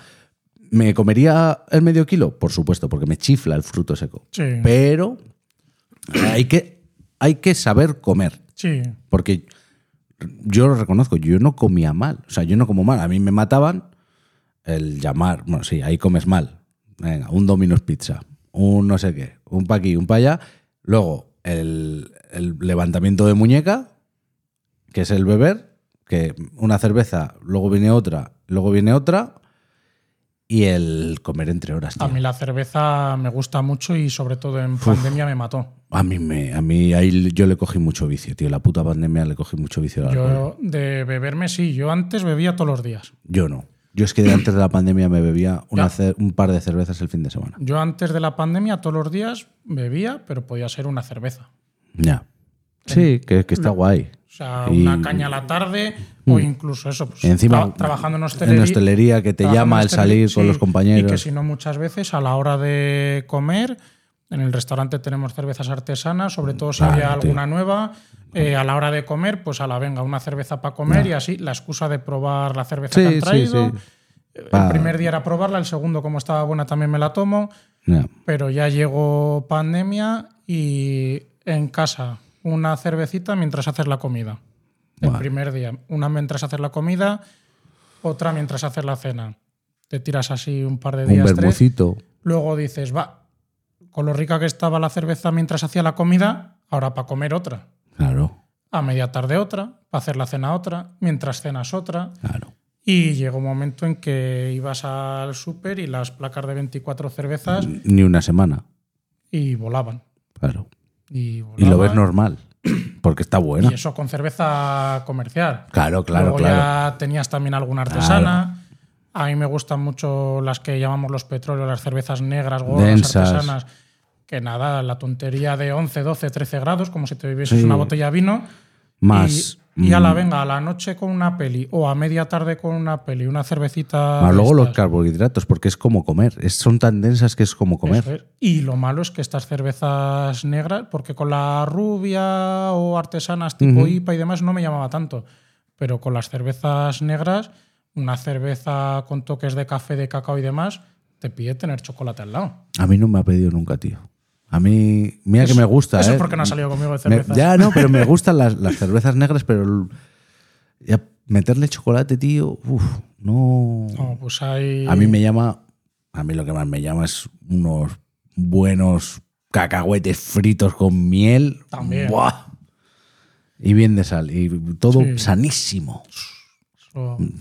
¿Me comería el medio kilo? Por supuesto, porque me chifla el fruto seco. Sí. Pero hay que, hay que saber comer. Sí. Porque yo lo reconozco, yo no comía mal. O sea, yo no como mal. A mí me mataban el llamar. Bueno, sí, ahí comes mal. Venga, un Domino's Pizza, un no sé qué, un pa' aquí, un pa' allá. Luego, el, el levantamiento de muñeca, que es el beber, que una cerveza, luego viene otra, luego viene otra. Y el comer entre horas. A mí la cerveza me gusta mucho y sobre todo en pandemia me mató. A mí, me, a mí ahí yo le cogí mucho vicio, tío. La puta pandemia le cogí mucho vicio al alcohol. Yo de beberme sí, yo antes bebía todos los días. Yo no. Yo es que antes de la pandemia me bebía una un par de cervezas el fin de semana. Yo antes de la pandemia todos los días bebía, pero podía ser una cerveza. Ya. Sí, que, que está guay. O sea, Y- una caña a la tarde o incluso eso, pues, Encima, tra- trabajando en hostelería. en hostelería que te llama al salir con los compañeros. Y que si no, muchas veces a la hora de comer, en el restaurante tenemos cervezas artesanas, sobre todo si Claro, había tío. alguna nueva. eh, a la hora de comer, pues a la venga, una cerveza para comer y así la excusa de probar la cerveza que han traído. sí. El Pa- primer día era probarla, el segundo, como estaba buena, también me la tomo. Pero ya llegó pandemia y en casa una cervecita mientras haces la comida. El primer día, una mientras haces la comida, otra mientras haces la cena. Te tiras así un par de Un días, tres. Luego dices, va, con lo rica que estaba la cerveza mientras hacía la comida, ahora para comer otra. Claro, A media tarde otra, para hacer la cena otra, mientras cenas otra. claro. Y llegó un momento en que ibas al súper y las placas de 24 cervezas Ni una semana. y volaban. Claro. Y, Y lo ves normal. Porque está buena. Y eso con cerveza comercial. Claro, claro, Luego claro. ya tenías también alguna artesana. A mí me gustan mucho las que llamamos los petróleos, las cervezas negras, gordas, Densas. artesanas. Que nada, la tontería de 11, 12, 13 grados, como si te bebieses Sí. una botella de vino. Más. Y, a la mm, venga, a la noche con una peli o a media tarde con una peli, una cervecita. Más luego los carbohidratos, porque es como comer. Es- son tan densas que es como comer. Es. Y lo malo es que estas cervezas negras, porque con la rubia o artesanas tipo Ujú. IPA y demás no me llamaba tanto, pero con las cervezas negras, una cerveza con toques de café, de cacao y demás, te pide tener chocolate al lado. A mí no me ha pedido nunca, tío. A mí, mira que me gusta. Eso ¿eh? es porque no ha salido conmigo de Me- cervezas. ya, no, pero me gustan las, las cervezas negras, pero ya meterle chocolate, tío, uf, no. No, pues hay. A mí me llama, a mí lo que más me llama es unos buenos cacahuetes fritos con miel. También. ¡Buah! Y bien de sal. Y todo Sí. sanísimo.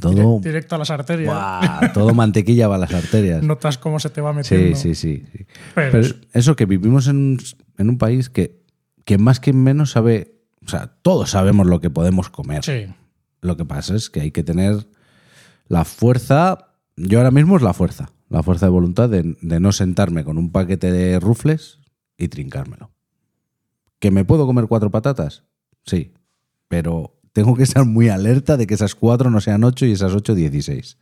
Todo- directo a las arterias. ¡Buah! Todo mantequilla va a las arterias. Notas cómo se te va Sí, metiendo. sí, sí. sí. Pero Pero es- eso que vivimos en, un- en un país que, que más que menos sabe, o sea, todos sabemos lo que podemos comer. sí. Lo que pasa es que hay que tener la fuerza, yo ahora mismo es la fuerza, la fuerza de voluntad de, de no sentarme con un paquete de rufles y trincármelo. ¿Que me puedo comer cuatro patatas? Sí, pero tengo que estar muy alerta de que esas cuatro no sean ocho y esas ocho dieciséis.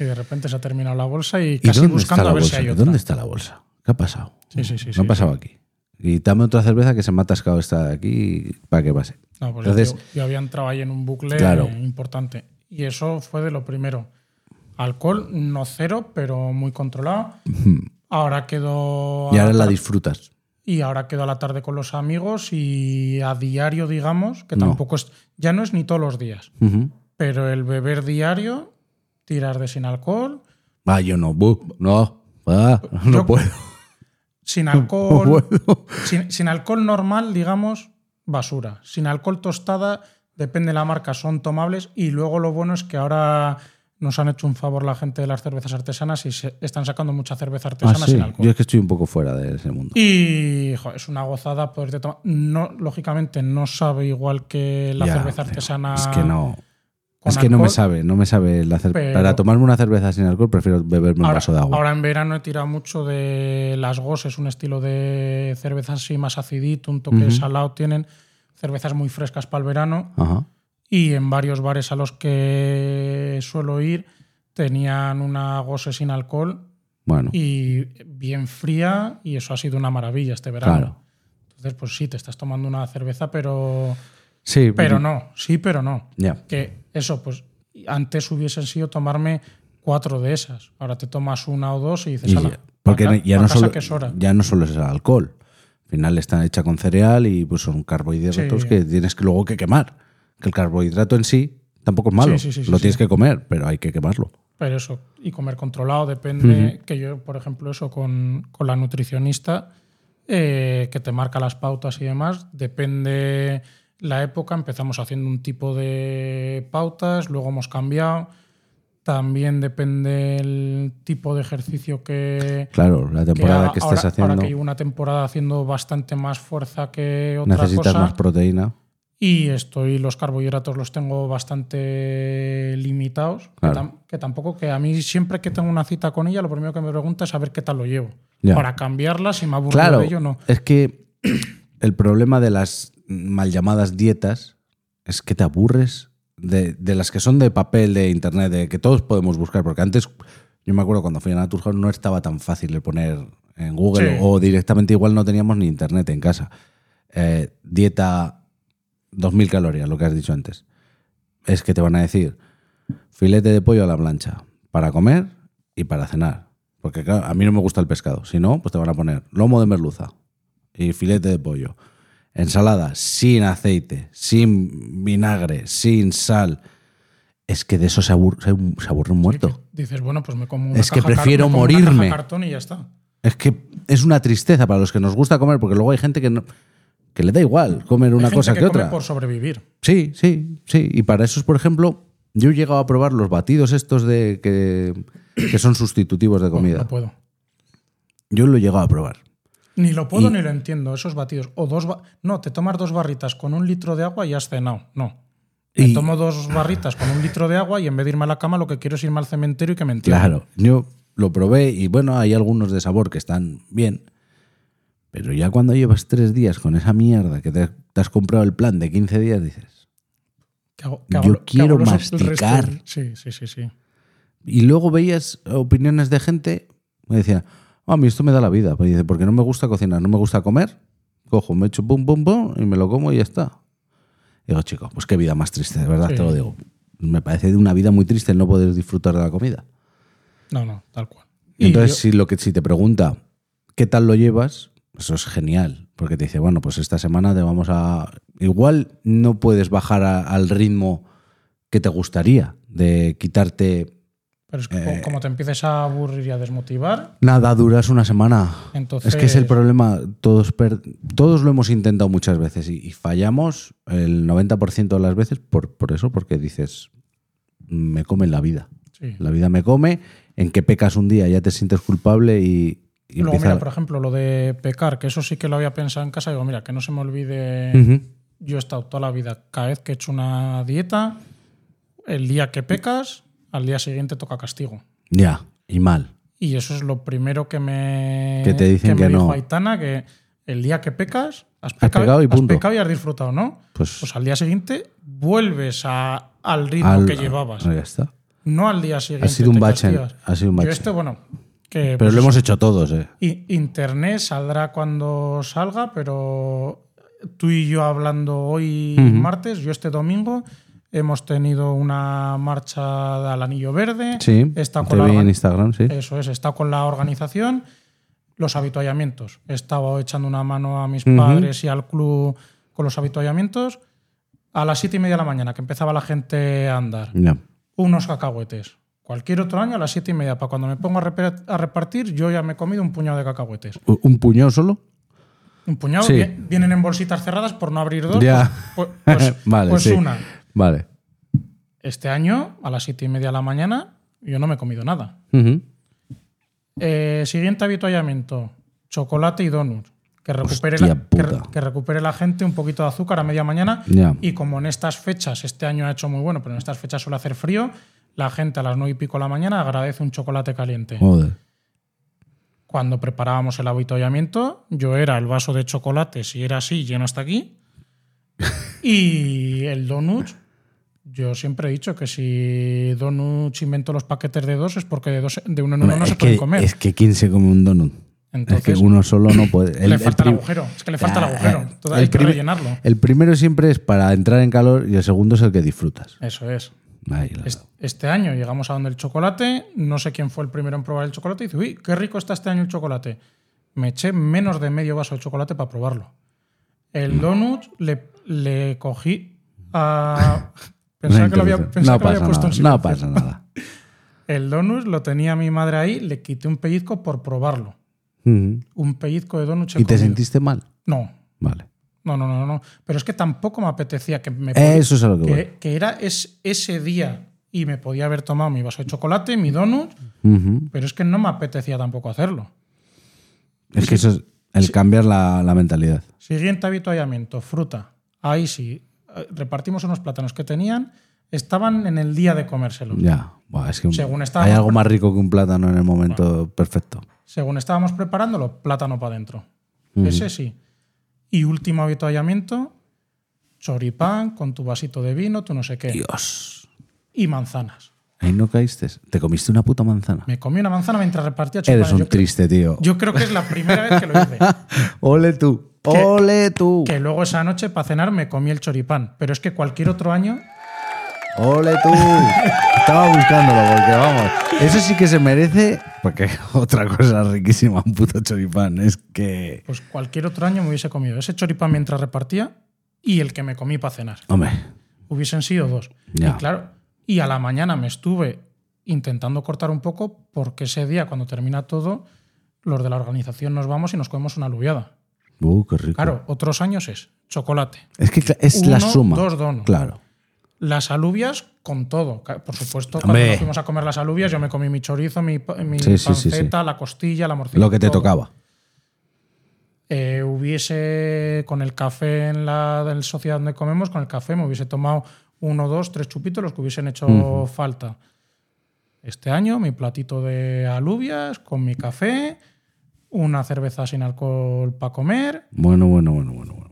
Y de repente se ha terminado la bolsa y ¿Y casi buscando a ver bolsa? si hay otra. ¿Dónde está la bolsa? ¿Qué ha pasado? Sí, sí, sí, ¿Qué sí, ha pasado sí. aquí? Y dame otra cerveza que se me ha atascado esta de aquí para que pase. No, pues Entonces- yo, yo había entrado ahí en un bucle Claro. importante. Y eso fue de lo primero. Alcohol, no cero, pero muy controlado. Ahora quedo. a Y ahora la disfrutas. Y ahora quedo a la tarde con los amigos y a diario, digamos, que No. tampoco es. Ya no es ni todos los días, pero el beber diario, tirar de sin alcohol. Ah, yo no. no. ah, no Yo- puedo. Sin No alcohol. puedo. sin, sin alcohol normal, digamos, basura. Sin alcohol tostada, depende de la marca, son tomables. Y luego lo bueno es que ahora nos han hecho un favor la gente de las cervezas artesanas y se están sacando mucha cerveza Ah, artesana sí. sin alcohol. Yo es que estoy un poco fuera de ese mundo. Y jo, es una gozada poderte tomar. No, lógicamente no sabe igual que la Ya, cerveza artesana. Es que no. Es que no me sabe, no me sabe la Pero- Para tomarme una cerveza sin alcohol prefiero beberme un vaso de agua. ahora en verano he tirado mucho de las GOS, es un estilo de cerveza así más acidito, un toque salado. Tienen cervezas muy frescas para el verano. Ajá. Y en varios bares a los que suelo ir tenían una gose sin alcohol Bueno, y bien fría y eso ha sido una maravilla este verano. claro. Entonces, pues sí, te estás tomando una cerveza, pero, Sí, pero no, sí, pero no. Ya. Que eso, pues antes hubiesen sido tomarme cuatro de esas. Ahora te tomas una o dos y dices, Y "Ala, ya- porque ca- ya, no casa solo, es hora". ya no solo es el alcohol. Al final está hecha con cereal y pues son carbohidratos Sí. que tienes que luego que quemar. Que el carbohidrato en sí tampoco es malo. Sí, sí, sí, Lo tienes que comer, pero hay que quemarlo. Pero eso, y comer controlado, depende, que yo, por ejemplo, eso con, con la nutricionista, eh, que te marca las pautas y demás, depende la época, empezamos haciendo un tipo de pautas, luego hemos cambiado, también depende el tipo de ejercicio que... Claro, la que temporada haga. que, estés ahora, haciendo ahora que llevo una temporada haciendo bastante más fuerza que otra necesitas cosa. más proteína. Y estoy, los carbohidratos los tengo bastante limitados. que Claro. tam- Que, tampoco, que a mí siempre que tengo una cita con ella, lo primero que me pregunta es a ver qué tal lo llevo. Ya. Para cambiarla, si me aburro Claro, de ello, no. es que el problema de las mal llamadas dietas es que te aburres de, de las que son de papel, de internet, de que todos podemos buscar. Porque antes, yo me acuerdo cuando fui a Naturhaus no estaba tan fácil el poner en Google Sí. o directamente igual no teníamos ni internet en casa. Eh, dieta 2000 calorías, lo que has dicho antes. Es que te van a decir filete de pollo a la plancha para comer y para cenar. Porque claro, a mí no me gusta el pescado. Si no, pues te van a poner lomo de merluza y filete de pollo. Ensalada sin aceite, sin vinagre, sin sal. Es que de eso se aburre, se se aburre un muerto. Dices, bueno, pues me como una Es que caja prefiero una caja morirme. cartón y ya está. Es que es una tristeza para los que nos gusta comer, porque luego hay gente que, no- que le da igual comer una Hay gente cosa que, que come otra. por sobrevivir. Sí, sí, sí. Y para eso, por ejemplo, yo he llegado a probar los batidos estos de que, que son sustitutivos de comida. No puedo. Yo lo he llegado a probar. Ni lo puedo Y- ni lo entiendo, esos batidos. O dos ba- no, te tomas dos barritas con un litro de agua y has cenado. No. Me Y- tomo dos barritas con un litro de agua y en vez de irme a la cama, lo que quiero es irme al cementerio y que me entierren. Claro, yo lo probé y bueno, hay algunos de sabor que están bien. Pero ya cuando llevas tres días con esa mierda que te, te has comprado el plan de 15 días, dices. ¿Qué hago- Yo qué hago qué quiero masticar. Sí, sí, sí, sí. Y luego veías opiniones de gente, me decía, "Ah, a mí esto me da la vida. Me dice, porque no me gusta cocinar, no me gusta comer. Cojo, me echo pum, pum, pum y me lo como y ya está. Digo, chico, pues qué vida más triste, de verdad Sí. te lo digo. Me parece de una vida muy triste el no poder disfrutar de la comida. No, no, tal cual. Y Y entonces, yo- si, lo que, si te pregunta qué tal lo llevas, eso es genial. Porque te dice, bueno, pues esta semana te vamos a. Igual no puedes bajar a- al ritmo que te gustaría de quitarte. pero es que eh, co- como te empieces a aburrir y a desmotivar, Nada, duras una semana. entonces. Es que es el problema. Todos, per- todos lo hemos intentado muchas veces y, y fallamos el 90% de las veces por, por eso, porque dices, me come la vida. sí. La vida me come, en que pecas un día ya te sientes culpable y, y Luego, empieza- mira, por ejemplo, lo de pecar, que eso sí que lo había pensado en casa. Digo, mira, que no se me olvide. Yo he estado toda la vida, cada vez que he hecho una dieta, el día que pecas, al día siguiente toca castigo. Ya, y mal. Y eso es lo primero que me, Que te dicen me que dijo no. Aitana, que el día que pecas, has Has pecado, pecado y has punto. pecado y has disfrutado, ¿no? Pues, Pues al día siguiente vuelves a- al ritmo al- que llevabas. Ya está. No al día siguiente. Ha sido un bache. Ha sido un Yo bache. este, bueno, Que, Pero pues, lo hemos hecho todos, ¿eh? Internet saldrá cuando salga, pero tú y yo hablando hoy martes, yo este domingo hemos tenido una marcha al Anillo Verde. Sí, Está te con la vi en Instagram, sí. Eso es, está con la organización. Los habituallamientos. He estado echando una mano a mis padres y al club con los habituallamientos. A las siete y media de la mañana, que empezaba la gente a andar Ya. unos cacahuetes. Cualquier otro año a las siete y media, para cuando me pongo a, repartir, yo ya me he comido un puñado de cacahuetes. ¿U- ¿Un puñado solo? Un puñado, Sí. vi- vienen en bolsitas cerradas por no abrir dos. Ya. Pues, pues- vale, pues sí. una. Vale. Este año, a las siete y media de la mañana, yo no me he comido nada. Eh, siguiente habituallamiento, chocolate y donut. Que recupere, Hostia la, que, recupere la gente un poquito de azúcar a media mañana. Y como en estas fechas, este año ha hecho muy bueno, pero en estas fechas suele hacer frío, la gente a las nueve y pico de la mañana agradece un chocolate caliente. Joder. Cuando preparábamos el habituallamiento, yo era el vaso de chocolate, si era así, lleno hasta aquí. Y el donut, yo siempre he dicho que si Donuts inventó los paquetes de dos es porque de, dos, de uno en uno no se pueden que, comer. es que ¿quién se come un donut? Entonces, es que uno solo no puede. le falta el, agujero. Es que le falta el agujero. Todo el hay que rellenarlo. El primero siempre es para entrar en calor y el segundo es el que disfrutas. Eso es. Ahí, Este año llegamos a donde el chocolate, no sé quién fue el primero en probar el chocolate, y dice, uy, qué rico está este año el chocolate. Me eché menos de medio vaso de chocolate para probarlo. El donut le, le cogí a... Pensaba que lo había, pensaba no que lo había pasa puesto en nada. No silencio. pasa nada. El donut lo tenía mi madre ahí, le quité un pellizco por probarlo. Un pellizco de donut. ¿Y te sentiste mal? No, Vale. No, no, no, no. Pero es que tampoco me apetecía que me Eso es a lo que voy. que, que era es, ese día y me podía haber tomado mi vaso de chocolate, mi donut, pero es que no me apetecía tampoco hacerlo. Es que eso es el cambiar la, la mentalidad. Siguiente habituallamiento, fruta. Ahí sí, eh, repartimos unos plátanos que tenían, estaban en el día de comérselo. Ya. Buah, es que Según hay algo más rico que un plátano en el momento perfecto. Según estábamos preparándolo, plátano para adentro. Ese sí. Y último habituallamiento, choripán con tu vasito de vino, tu no sé qué. Dios. Y manzanas. Ahí no caíste. Te comiste una puta manzana. Me comí una manzana mientras repartía choripán. Eres un yo, triste, tío. yo creo que es la primera vez que lo hice. Ole tú. Ole tú. Que luego esa noche para cenar me comí el choripán. Pero es que cualquier otro año, Ole tú. Estaba buscándolo porque vamos. Eso sí que se merece. Porque otra cosa riquísima, un puto choripán. Es que. pues cualquier otro año me hubiese comido ese choripán mientras repartía y el que me comí para cenar. Hombre. Hubiesen sido dos. Ya. Y claro, y a la mañana me estuve intentando cortar un poco porque ese día, cuando termina todo, los de la organización nos vamos y nos comemos una alubiada. Uh, qué rico. Claro, otros años es chocolate. Es que es la suma. dos donuts. Claro. Las alubias con todo. Por supuesto, cuando Hombre. nos fuimos a comer las alubias, yo me comí mi chorizo, mi, pa- mi Sí, sí, sí, panceta, la costilla, la morcilla. Lo que te todo. tocaba. Eh, hubiese, con el café en la del sociedad donde comemos, con el café me hubiese tomado uno, dos, tres chupitos, los que hubiesen hecho falta. Este año, mi platito de alubias con mi café, una cerveza sin alcohol para comer. Bueno, bueno, bueno, bueno. bueno.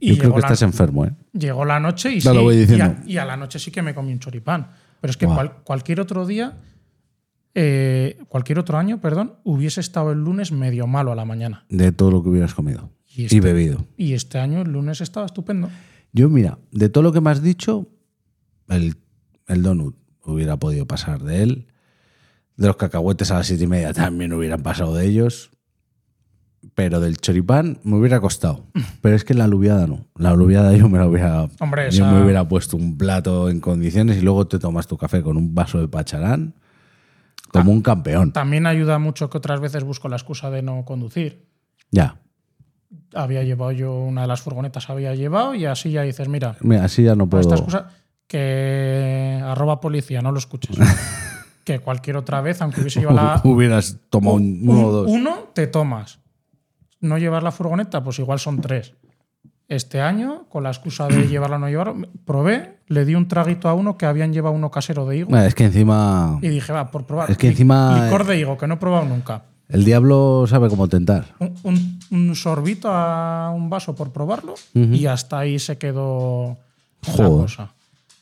Y Yo creo que la- estás enfermo, ¿eh? Llegó la noche y sí, lo voy y, a, y a la noche sí que me comí un choripán. Pero es que cual- cualquier otro día, eh, cualquier otro año, perdón, hubiese estado el lunes medio malo a la mañana. De todo lo que hubieras comido. Y Y, este- bebido. Y este año el lunes estaba estupendo. Yo, mira, de todo lo que me has dicho, el, el donut hubiera podido pasar de él. De los cacahuetes a las siete y media también hubieran pasado de ellos. Pero del choripán me hubiera costado. Pero es que la alubiada no. La alubiada yo me la hubiera. Hombre, yo esa- me hubiera puesto un plato en condiciones y luego te tomas tu café con un vaso de pacharán. Como un campeón. También ayuda mucho que otras veces busco la excusa de no conducir. Ya. Había llevado yo una de las furgonetas, había llevado y así ya dices, mira, Mira, así ya no puedo. esta excusa que arroba policía, no lo escuches. que cualquier otra vez, aunque hubiese llevado la, Hubieras tomado un- uno o dos. uno, te tomas. No llevar la furgoneta, pues igual son tres. Este año, con la excusa de llevarla o no llevarla, probé, le di un traguito a uno que habían llevado uno casero de higo es que encima. y dije, va, por probar. Es que encima- Licor de higo, que no he probado nunca. El diablo sabe cómo tentar. Un, un- un sorbito a un vaso por probarlo y hasta ahí se quedó la cosa.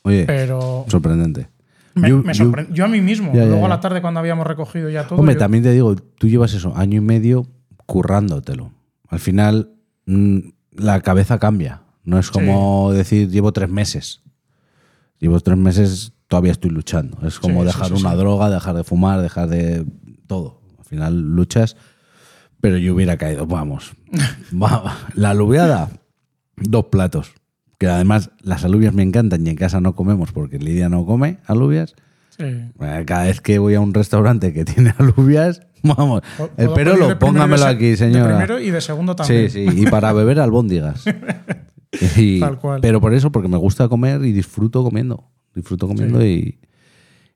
Oye, Pero sorprendente. Me, Yo- me yo- a mí mismo, Ya, ya, luego a la tarde cuando habíamos recogido ya todo. Hombre, yo- también te digo, tú llevas eso, año y medio currándotelo. Al final, mm, la cabeza cambia. No es como decir, llevo tres meses. Llevo tres meses, todavía estoy luchando. Es como Sí, dejar sí, una droga, dejar de fumar, dejar de todo. Al final luchas, pero yo hubiera caído, vamos. Va, la alubiada, dos platos. Que además las alubias me encantan y en casa no comemos porque Lidia no come alubias. Sí. Eh, Cada vez que voy a un restaurante que tiene alubias, vamos, el de perolo, póngamelo de aquí, De señora. primero y de segundo Sí, también. sí, y para beber albóndigas. Y- Tal cual. Pero por eso, porque me gusta comer y disfruto comiendo. Disfruto comiendo y.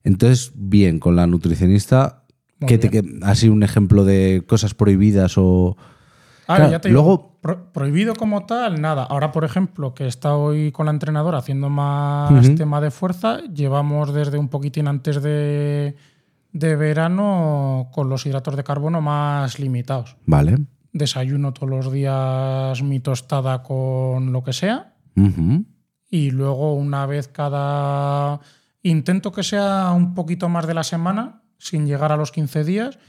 Entonces, bien, con la nutricionista, Muy que te, que, así un ejemplo de cosas prohibidas o. Claro, ya te digo, luego- pro- prohibido como tal, nada. Ahora, por ejemplo, que está hoy con la entrenadora haciendo más tema de fuerza, llevamos desde un poquitín antes de, de verano con los hidratos de carbono más limitados. Vale. Desayuno todos los días mi tostada con lo que sea y luego una vez cada... Intento que sea un poquito más de la semana, sin llegar a los 15 días.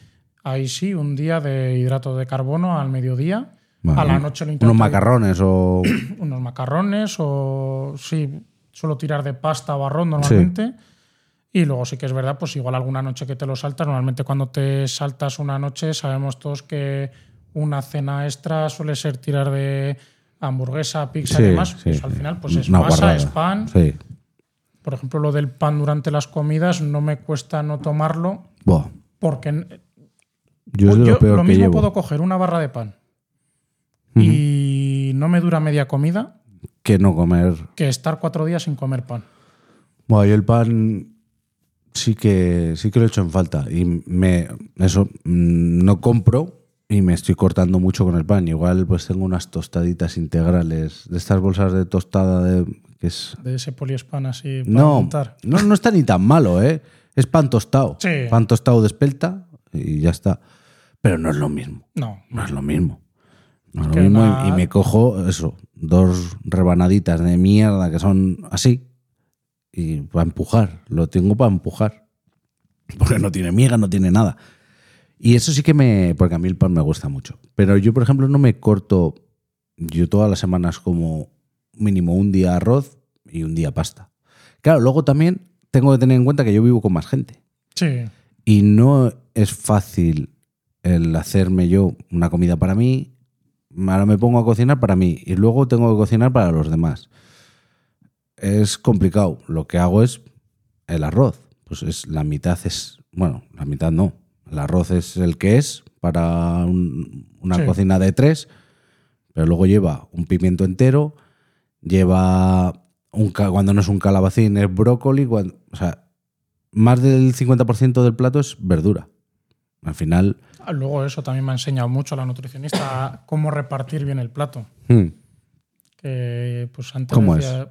Ahí sí, un día de hidrato de carbono al mediodía. Vale. A la noche lo intento Unos macarrones o. unos macarrones o sí, suelo tirar de pasta o arroz normalmente. Y luego sí que es verdad, pues igual alguna noche que te lo saltas, normalmente cuando te saltas una noche sabemos todos que una cena extra suele ser tirar de hamburguesa, pizza Sí, y demás. sí, Eso al final pues es Una masa, es pan. Sí. Por ejemplo, lo del pan durante las comidas no me cuesta no tomarlo Buah, porque Yo lo mismo puedo coger una barra de pan y no me dura media comida Que no comer. que estar cuatro días sin comer pan. Bueno, yo el pan sí que sí que lo he hecho en falta. Y me eso mm, no compro y me estoy cortando mucho con el pan. Igual pues tengo unas tostaditas integrales de estas bolsas de tostada de que es de ese poliespan así para no, montar. no no está ni tan malo, ¿eh? Es pan tostado. Sí. Pan tostado de espelta y ya está. Pero no es lo mismo. No, No es lo mismo. No es lo mismo. Y me cojo eso, dos rebanaditas de mierda que son así. Y para empujar. Lo tengo para empujar. Porque no tiene miga, no tiene nada. Y eso sí que me. Porque a mí el pan me gusta mucho. Pero yo, por ejemplo, no me corto. Yo todas las semanas como mínimo un día arroz y un día pasta. Claro, luego también tengo que tener en cuenta que yo vivo con más gente. sí, Y no es fácil el hacerme yo una comida para mí. Ahora me pongo a cocinar para mí y luego tengo que cocinar para los demás. Es complicado. Lo que hago es el arroz. Pues es la mitad es. Bueno, la mitad no. El arroz es el que es para un- una Sí. cocina de tres. Pero luego lleva un pimiento entero. Lleva. Un, cuando no es un calabacín, es brócoli. cuando- o sea, más del 50% del plato es verdura. Al final. Luego eso también me ha enseñado mucho la nutricionista cómo repartir bien el plato. hmm, Que pues antes ¿Cómo decía,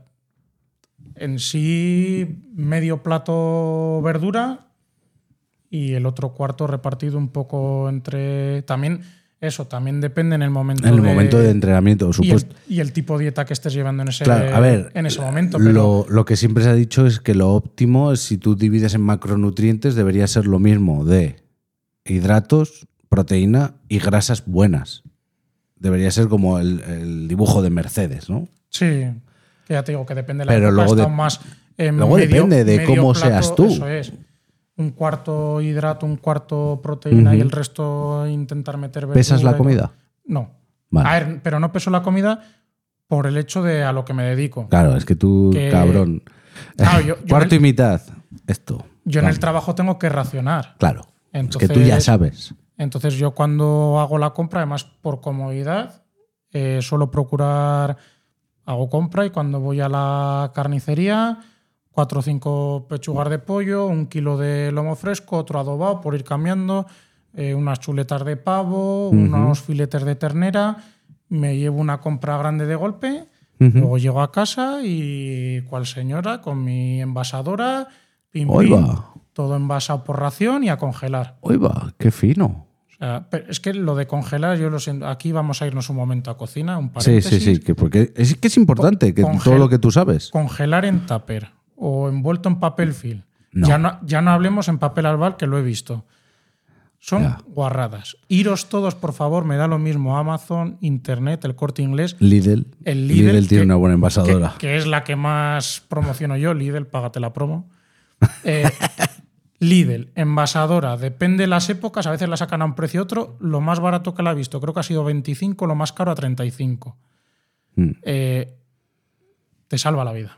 en sí medio plato verdura y el otro cuarto repartido un poco entre también eso también depende en el momento en el de- momento de entrenamiento, y el, supuesto. y el tipo de dieta que estés llevando en ese, Claro, a ver, en ese momento. Pero Lo, lo que siempre se ha dicho es que lo óptimo es si tú divides en macronutrientes, debería ser lo mismo de hidratos, proteína y grasas buenas. Debería ser como el, el dibujo de Mercedes, ¿no? sí, que ya te digo que depende de la Pero época, luego de- más luego medio- depende de cómo plato, seas tú. Eso es. Un cuarto hidrato, un cuarto proteína y el resto intentar meter ¿Pesas la comida? No. Vale. A ver, pero no peso la comida por el hecho de a lo que me dedico. Claro, es que tú, Que- cabrón. Claro, yo- yo Cuarto y mitad, esto. Yo en el trabajo tengo que racionar. Claro. Entonces, es que tú ya sabes. Entonces yo cuando hago la compra, además por comodidad, eh, suelo procurar, hago compra y cuando voy a la carnicería, cuatro o cinco pechugas de pollo, un kilo de lomo fresco, otro adobado por ir cambiando, eh, unas chuletas de pavo, unos filetes de ternera, me llevo una compra grande de golpe, Ujú. luego llego a casa y cual señora con mi envasadora, pim. Todo envasado por ración y a congelar. Uy, va, qué fino. O sea, pero es que lo de congelar, yo lo siento. Aquí vamos a irnos un momento a cocina, un Sí, paréntesis. sí, sí. Que porque es que es importante que todo lo que tú sabes. Congelar en tupper o envuelto en papel film No. Ya, no, ya no hablemos en papel albal, que lo he visto. Son Ya. guarradas. Iros todos, por favor, me da lo mismo. Amazon, Internet, el corte inglés, Lidl. El Lidl tiene que- una buena que, envasadora. que es la que más promociono yo. Lidl, págate la promo. Eh, Lidl, envasadora, depende de las épocas, a veces la sacan a un precio otro. Lo más barato que la he visto, creo que ha sido 25, lo más caro a 35. Mm. Eh, te salva la vida.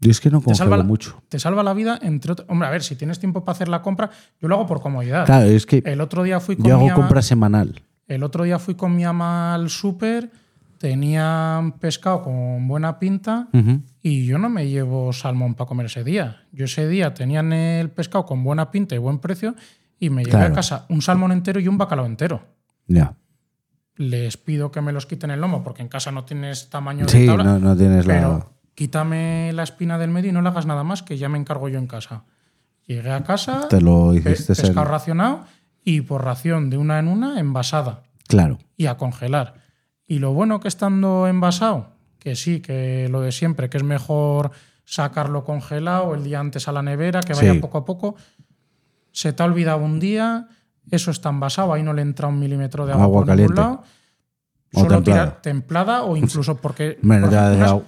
Yo es que no Te salva, la, mucho. te salva la vida, entre otras. Hombre, a ver, si tienes tiempo para hacer la compra, yo lo hago por comodidad. Claro, es que El otro día fui con yo mi hago ama- compra semanal. el otro día fui con mi ama al súper, tenían pescado con buena pinta Ujú. y yo no me llevo salmón para comer ese día. Yo ese día tenían el pescado con buena pinta y buen precio y me llevé Claro. a casa un salmón entero y un bacalao entero. Ya. Les pido que me los quiten el lomo porque en casa no tienes tamaño de Sí, tabla. no, no tienes la. Pero quítame la espina del medio y no le hagas nada más, que ya me encargo yo en casa. Llegué a casa, Te lo hiciste ser. pescado racionado y por ración de una en una envasada Claro. y a congelar. Y lo bueno que estando envasado, que sí, que lo de siempre, que es mejor sacarlo congelado el día antes a la nevera, que vaya Sí. poco a poco, se te ha olvidado un día, eso está envasado, ahí no le entra un milímetro de agua, Agua por caliente. ningún lado. O Solo templada. tirar templada o incluso porque Hombre, no por ejemplo,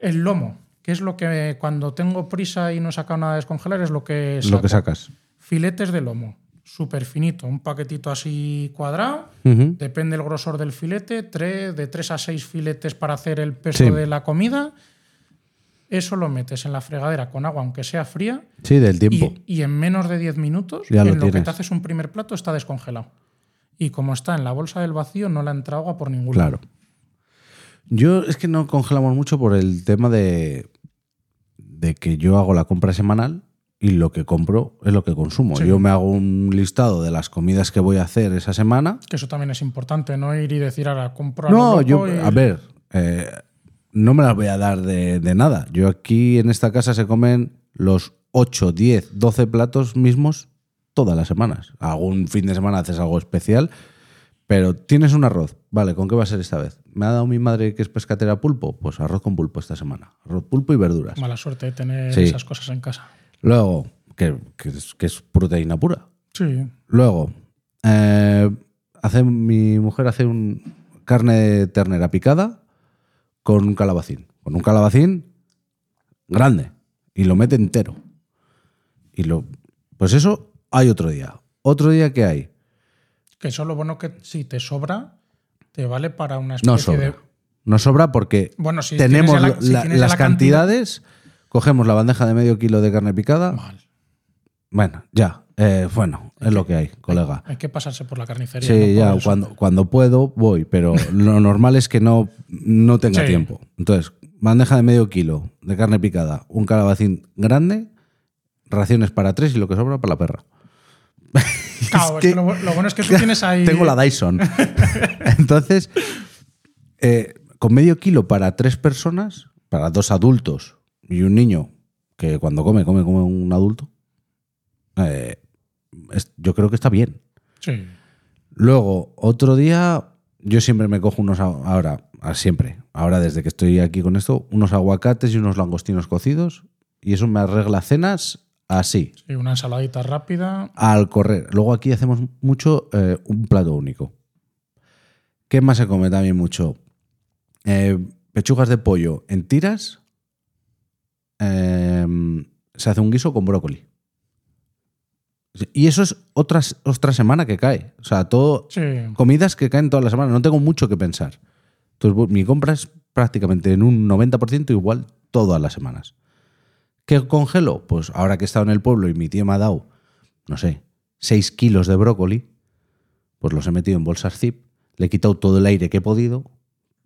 el lomo, que es lo que cuando tengo prisa y no he sacado nada de descongelar, es lo que Lo que saco. sacas. Filetes de lomo, súper finito, un paquetito así cuadrado, depende del grosor del filete, tres, de 3 a 6 filetes para hacer el peso Sí. de la comida. Eso lo metes en la fregadera con agua, aunque sea fría, Sí, del tiempo. y, y en menos de 10 minutos, Ya en lo que te haces un primer plato, está descongelado. Y como está en la bolsa del vacío, no le entra agua por ningún lado. Claro. Yo es que no congelamos mucho por el tema de, de que yo hago la compra semanal y lo que compro es lo que consumo. Sí. Yo me hago un listado de las comidas que voy a hacer esa semana. Que eso también es importante, no ir y decir ahora compro a lo No, yo, y- a ver, eh, no me las voy a dar de, de nada. Yo aquí en esta casa se comen los 8, 10, 12 platos mismos todas las semanas. Algún fin de semana haces algo especial, pero tienes un arroz. Vale, ¿con qué va a ser esta vez? ¿Me ha dado mi madre que es pescatera pulpo? Pues arroz con pulpo esta semana. Arroz, pulpo y verduras. Mala suerte de tener Sí. esas cosas en casa. Luego, que, que es, que es proteína pura. Sí, Luego, eh, hace, mi mujer hace un carne de ternera picada con un calabacín. Con un calabacín grande. Y lo mete entero. Y lo. Pues eso hay otro día. Otro día que hay. que eso lo bueno que si te sobra, te vale para una No especie sobra. de... No sobra porque Bueno, si tenemos la- la- si las la cantidad- cantidades. Cogemos la bandeja de medio kilo de carne picada. Mal. Bueno, ya. eh, bueno, es lo que hay, colega. Hay que pasarse por la carnicería. Sí, no ya, cuando, cuando puedo voy, pero lo normal es que no, no tenga Sí. tiempo. Entonces, bandeja de medio kilo de carne picada, un calabacín grande, raciones para tres y lo que sobra para la perra. Claro, es que- que lo, bu- lo bueno es que tú tienes ahí... Tengo la Dyson. Entonces, eh, con medio kilo para tres personas, para dos adultos y un niño que cuando come, come como un adulto, eh, es- yo creo que está bien. Sí. Luego, otro día, yo siempre me cojo unos, ahora, siempre, ahora desde que estoy aquí con esto, unos aguacates y unos langostinos cocidos, y eso me arregla cenas así, Sí, una ensaladita rápida. al correr. Luego aquí hacemos mucho eh, un plato único. ¿Qué más se come también mucho? Eh, pechugas de pollo en tiras. Eh, se hace un guiso con brócoli. Y eso es otra, otra semana que cae. O sea, todo, Sí. comidas que caen toda la semana. No tengo mucho que pensar. Entonces, mi compra es prácticamente en un 90% igual todas las semanas. ¿Qué congelo? Pues ahora que he estado en el pueblo y mi tío me ha dado, no sé, 6 kilos de brócoli, pues los he metido en bolsas zip, le he quitado todo el aire que he podido,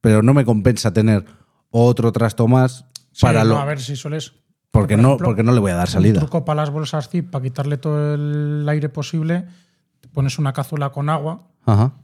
pero no me compensa tener otro trasto más Sí, para no, lo... A ver si sueles... porque, por no, ejemplo, porque no le voy a dar Un salida. truco para las bolsas zip, para quitarle todo el aire posible, te pones una cazuela con agua Ajá.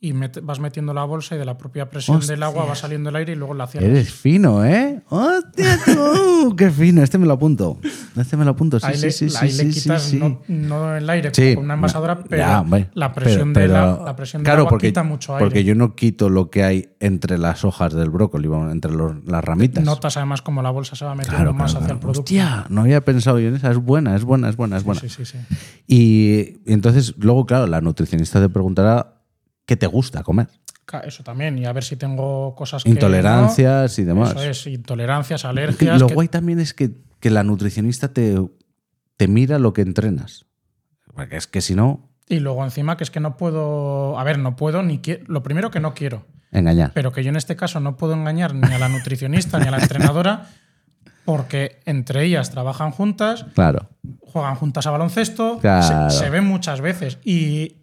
Y met- vas metiendo la bolsa y de la propia presión del agua va saliendo el aire y luego la cierras. Eres fino, ¿eh? ¡Hostia, tú! ¡Qué fino! Este me lo apunto. Este me lo apunto. Sí, ahí sí, sí, sí, le sí, quitas sí, sí. No, no el aire Sí, con una envasadora, pero ya, la presión, pero- de la, la presión del agua porque, quita mucho aire. Porque yo no quito lo que hay entre las hojas del brócoli, entre los- las ramitas. Notas además como la bolsa se va metiendo claro, más claro, hacia el producto. Hostia, no había pensado yo en esa. Es buena, es buena, es buena, es buena. Sí, sí, y entonces, luego, claro, la nutricionista te preguntará qué te gusta comer. Eso también, y a ver si tengo cosas que. Intolerancias y demás. Eso es, intolerancias, alergias. lo que- guay también es que, que la nutricionista te, te mira lo que entrenas. Porque es que si no, Y luego encima que es que no puedo. A ver, no puedo ni quiero. Lo primero que no quiero. engañar. Pero que yo en este caso no puedo engañar ni a la nutricionista ni a la entrenadora, porque entre ellas trabajan juntas, Claro. juegan juntas a baloncesto, Claro. se, se ven muchas veces. Y.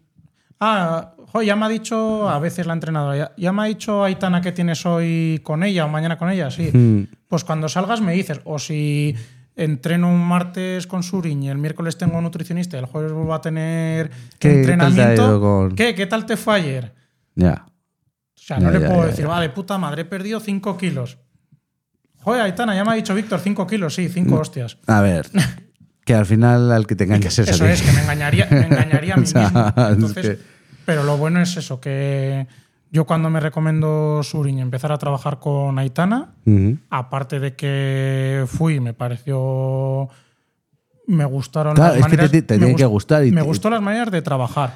Ah, jo, ya me ha dicho a veces la entrenadora, ya, ya me ha dicho Aitana que tienes hoy con ella o mañana con ella, sí. Mm. Pues cuando salgas me dices, o si entreno un martes con Suriñ y el miércoles tengo un nutricionista y el jueves vuelvo a tener ¿Qué- qué tal entrenamiento, ido con- ¿qué? ¿Qué tal te fue ayer? Ya. O sea, no le puedo decir, va, de puta madre, he perdido 5 kilos. Joder, Aitana, ya me ha dicho Víctor, 5 kilos, sí, 5 hostias. A ver. que al final al que te engañas es a Eso ti. es, que me engañaría, me engañaría a mí O sea, mismo. es Entonces, que- Pero lo bueno es eso, que yo cuando me recomiendo Suriñ empezar a trabajar con Aitana, aparte de que fui, me pareció. Me gustaron Claro, las es que te- maneras. te- te me tiene gust- que gustar y me te- gustó las maneras de trabajar.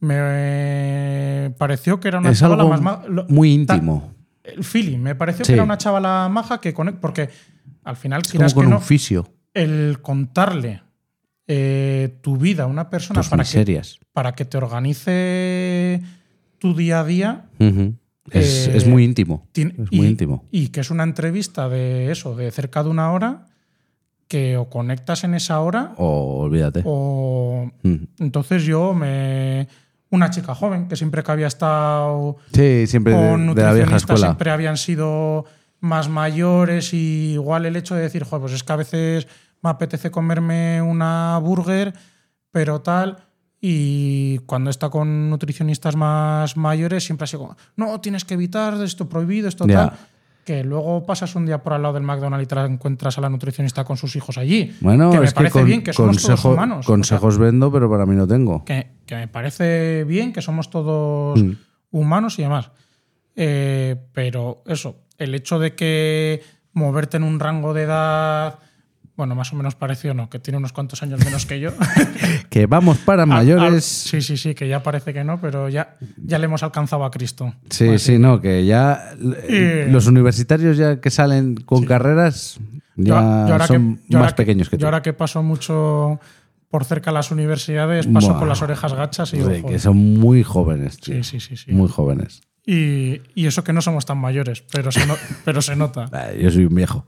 Me pareció que era una Es chavala algo más muy ta- íntimo. el feeling, me pareció Sí. que era una chavala maja que conecta. Porque al final, Es como con que un no, fisio. El contarle eh, tu vida a una persona Tus para que, para que te organice tu día a día. Es, Eh, es muy íntimo. tiene- es y, muy íntimo. Y que es una entrevista de eso, de cerca de una hora, que o conectas en esa hora O olvídate. o. Entonces yo me. Una chica joven que siempre que había estado Sí, siempre con de la vieja escuela. siempre habían sido más mayores y igual el hecho de decir, joder, pues es que a veces me apetece comerme una burger, pero tal. Y cuando está con nutricionistas más mayores, siempre ha sido como, no, tienes que evitar esto prohibido, esto tal. Que luego pasas un día por al lado del McDonald's y te encuentras a la nutricionista con sus hijos allí. Bueno, que me es parece que con- bien que somos todos humanos. o sea, consejos vendo, pero para mí no tengo. que, que me parece bien que somos todos Mm. humanos y demás. Eh, pero eso, el hecho de que moverte en un rango de edad, bueno, más o menos parecido, no, que tiene unos cuantos años menos que yo. Que vamos para A- a- mayores. sí, sí, sí, que ya parece que no, pero ya, ya le hemos alzado a Cristo. Sí, Pues sí, no, que ya Y- los universitarios ya que salen con carreras ya yo son que- yo más que- pequeños que tú. Yo ahora que paso mucho por cerca de las universidades, paso con las orejas gachas y Joder, que son muy jóvenes, tío. Sí, sí, sí, sí. Muy jóvenes. Y, y eso que no somos tan mayores, pero se, no- pero se nota. Yo soy un viejo.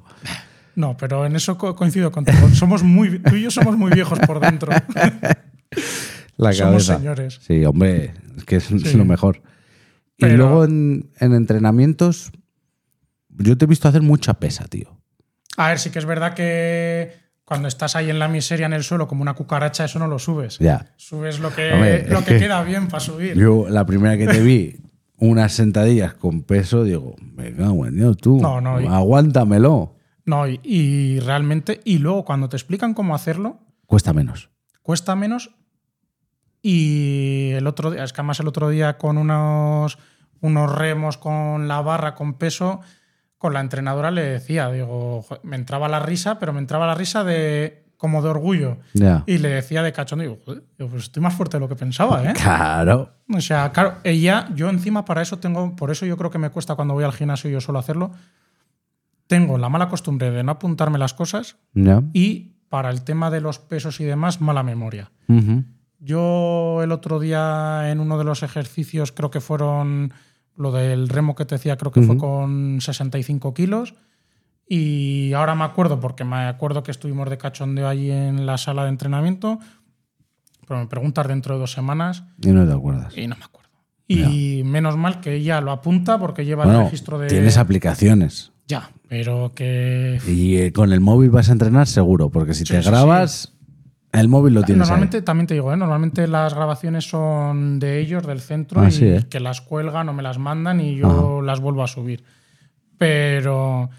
No, pero en eso co- coincido contigo. Somos muy, tú y yo somos muy viejos por dentro. La Somos señores. Sí, hombre, es que es, Sí. lo mejor. Y luego en, en entrenamientos, yo te he visto hacer mucha pesa, tío. A ver, sí que es verdad que cuando estás ahí en la miseria en el suelo como una cucaracha, eso no lo subes. Ya. Subes lo que, Hombre, lo que que- queda bien para subir. Yo, la primera que te vi, unas sentadillas con peso, digo, me cago en Dios, tú. No, no, aguántamelo. No, y, y realmente, y luego cuando te explican cómo hacerlo, Cuesta menos. cuesta menos. Y el otro día, es que además el otro día con unos, unos remos con la barra, con peso, con la entrenadora le decía, digo, me entraba la risa, pero me entraba la risa de como de orgullo. Ya. Y le decía de cachón, digo, "Joder, pues estoy más fuerte de lo que pensaba, ¿eh? Claro. O sea, claro, ella, yo encima para eso tengo, por eso yo creo que me cuesta cuando voy al gimnasio yo solo hacerlo, tengo la mala costumbre de no apuntarme las cosas Ya. y para el tema de los pesos y demás, mala memoria. Ujú. Yo el otro día en uno de los ejercicios, creo que fueron lo del remo que te decía, creo que fue con 65 kilos. Y ahora me acuerdo, porque me acuerdo que estuvimos de cachondeo allí en la sala de entrenamiento, pero me preguntas dentro de dos semanas Y no te acuerdas. y no me acuerdo. Y menos mal que ella lo apunta porque lleva el Bueno, registro de... tienes aplicaciones. Ya, pero que... Y eh, con el móvil vas a entrenar seguro, porque si te grabas, El móvil lo tienes ahí. Normalmente, también te digo, ¿eh? normalmente las grabaciones son de ellos, del centro, Ah, y ¿eh? que las cuelgan o me las mandan y yo las vuelvo a subir. Pero,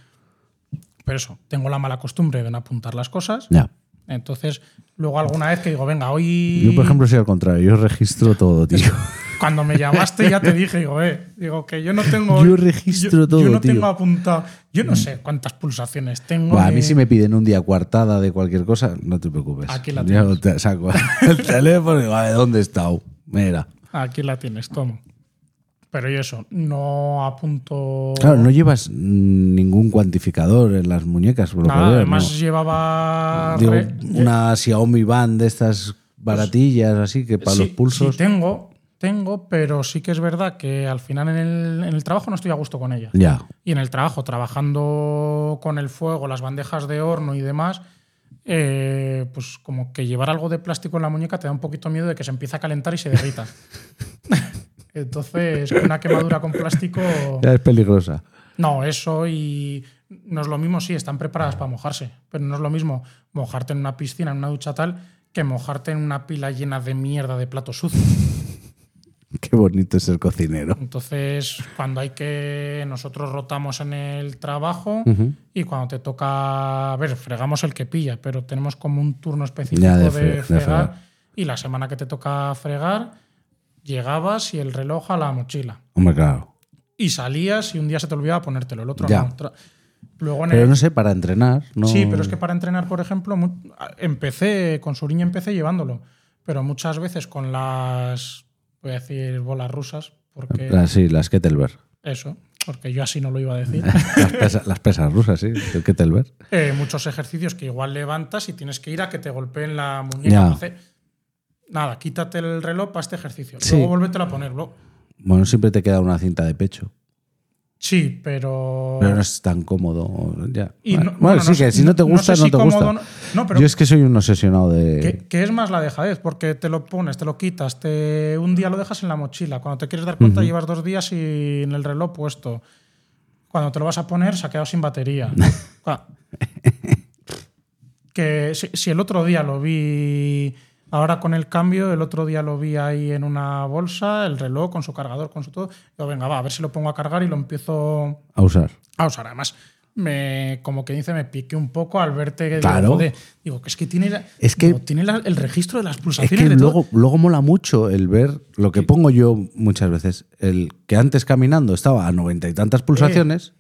pero eso, tengo la mala costumbre de no apuntar las cosas. Ya. Entonces, luego alguna vez que digo, venga, hoy. Yo, por ejemplo, soy al contrario. Yo registro todo, tío. Cuando me llamaste ya te dije, digo, eh, digo que yo no tengo. Yo registro yo- todo, Yo no tío. tengo apuntado. Yo no sé cuántas pulsaciones tengo. Buah, a mí si me piden un día coartada de cualquier cosa, no te preocupes. Aquí la Yo te saco el teléfono y digo, "Vale, ¿dónde está? Mira. Aquí la tienes, tomo. Pero yo eso, no apunto. Claro, no llevas mm, ningún cuantificador en las muñecas, por lo Nada, además ¿no? llevaba. Digo, una Xiaomi Band de estas baratillas, así que para Sí, los pulsos. sí tengo, tengo, pero sí que es verdad que al final en el, en el trabajo no estoy a gusto con ella. Ya. Y en el trabajo, trabajando con el fuego, las bandejas de horno y demás, eh, pues como que llevar algo de plástico en la muñeca te da un poquito miedo de que se empiece a calentar y se derrita. Entonces, una quemadura con plástico. Ya es peligrosa. No, eso y no es lo mismo, sí, están preparadas para mojarse, pero no es lo mismo mojarte en una piscina, en una ducha tal, que mojarte en una pila llena de mierda de platos sucios. Qué bonito es ser cocinero. Entonces, cuando hay que. Nosotros rotamos en el trabajo y cuando te toca. A ver, fregamos el que pilla, pero tenemos como un turno específico Ya, de de, fre- de fregar. fregar. Y la semana que te toca fregar, llegabas y el reloj a la mochila. Hombre, claro. Y salías y un día se te olvidaba ponértelo, el otro Ya. no. Luego en Pero el- no sé, para entrenar. No... Sí, pero es que para entrenar, por ejemplo, empecé, con Suriña empecé llevándolo, pero muchas veces con las, voy a decir, bolas rusas, porque Ah, sí, las Kettlebell. eso, porque yo así no lo iba a decir. Las, pesa- las pesas rusas, sí. El Kettlebell. Eh, muchos ejercicios que igual levantas y tienes que ir a que te golpeen la muñeca. Ya. Nada, quítate el reloj para este ejercicio. Sí. Luego vuélvetelo a poner. luego- Bueno, siempre te queda una cinta de pecho. Sí, pero. Pero no es tan cómodo. Ya. Y bueno, no- bueno, bueno, sí, no que si no te no gusta, no, te cómodo gusta. pero- Yo es que soy un obsesionado de. Que, que es más la dejadez, porque te lo pones, te lo quitas, te, un día lo dejas en la mochila. Cuando te quieres dar cuenta, llevas dos días y en el reloj puesto. Cuando te lo vas a poner, se ha quedado sin batería. Que si, si el otro día lo vi, ahora con el cambio, el otro día lo vi ahí en una bolsa, el reloj con su cargador, con su todo. Digo, venga, va, a ver si lo pongo a cargar y lo empiezo A usar. a usar. Además, me, como que dice, me piqué un poco al verte que Claro. digo, que es que tiene, la- Es que- digo, tiene la- el registro de las Es pulsaciones que de luego, todo. luego mola mucho el ver lo que pongo yo muchas veces. El que antes caminando estaba a noventa y tantas pulsaciones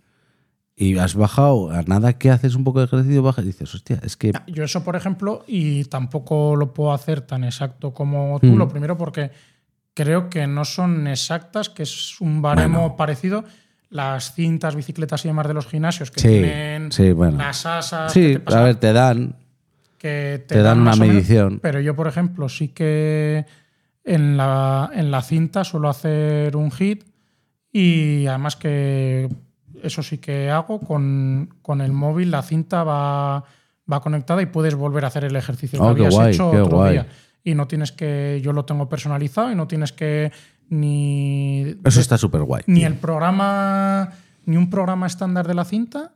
y has bajado a nada que haces un poco de ejercicio, bajas y dices, hostia, es que. Yo eso, por ejemplo, y tampoco lo puedo hacer tan exacto como tú, Mm. lo primero porque creo que no son exactas, que es un baremo Bueno. parecido. Las cintas, bicicletas y demás de los gimnasios que Sí, tienen sí, bueno. las asas, que Sí, te pasa- a ver, te dan. que te, Te dan una menos, medición. pero yo, por ejemplo, sí que en la, en la cinta suelo hacer un hit y además que eso sí que hago con, con el móvil, la cinta va, va conectada y puedes volver a hacer el ejercicio Oh, que habías guay, hecho otro guay. día. Y no tienes que, yo lo tengo personalizado y no tienes que ni Eso está súper guay. ni el programa, ni un programa estándar de la cinta,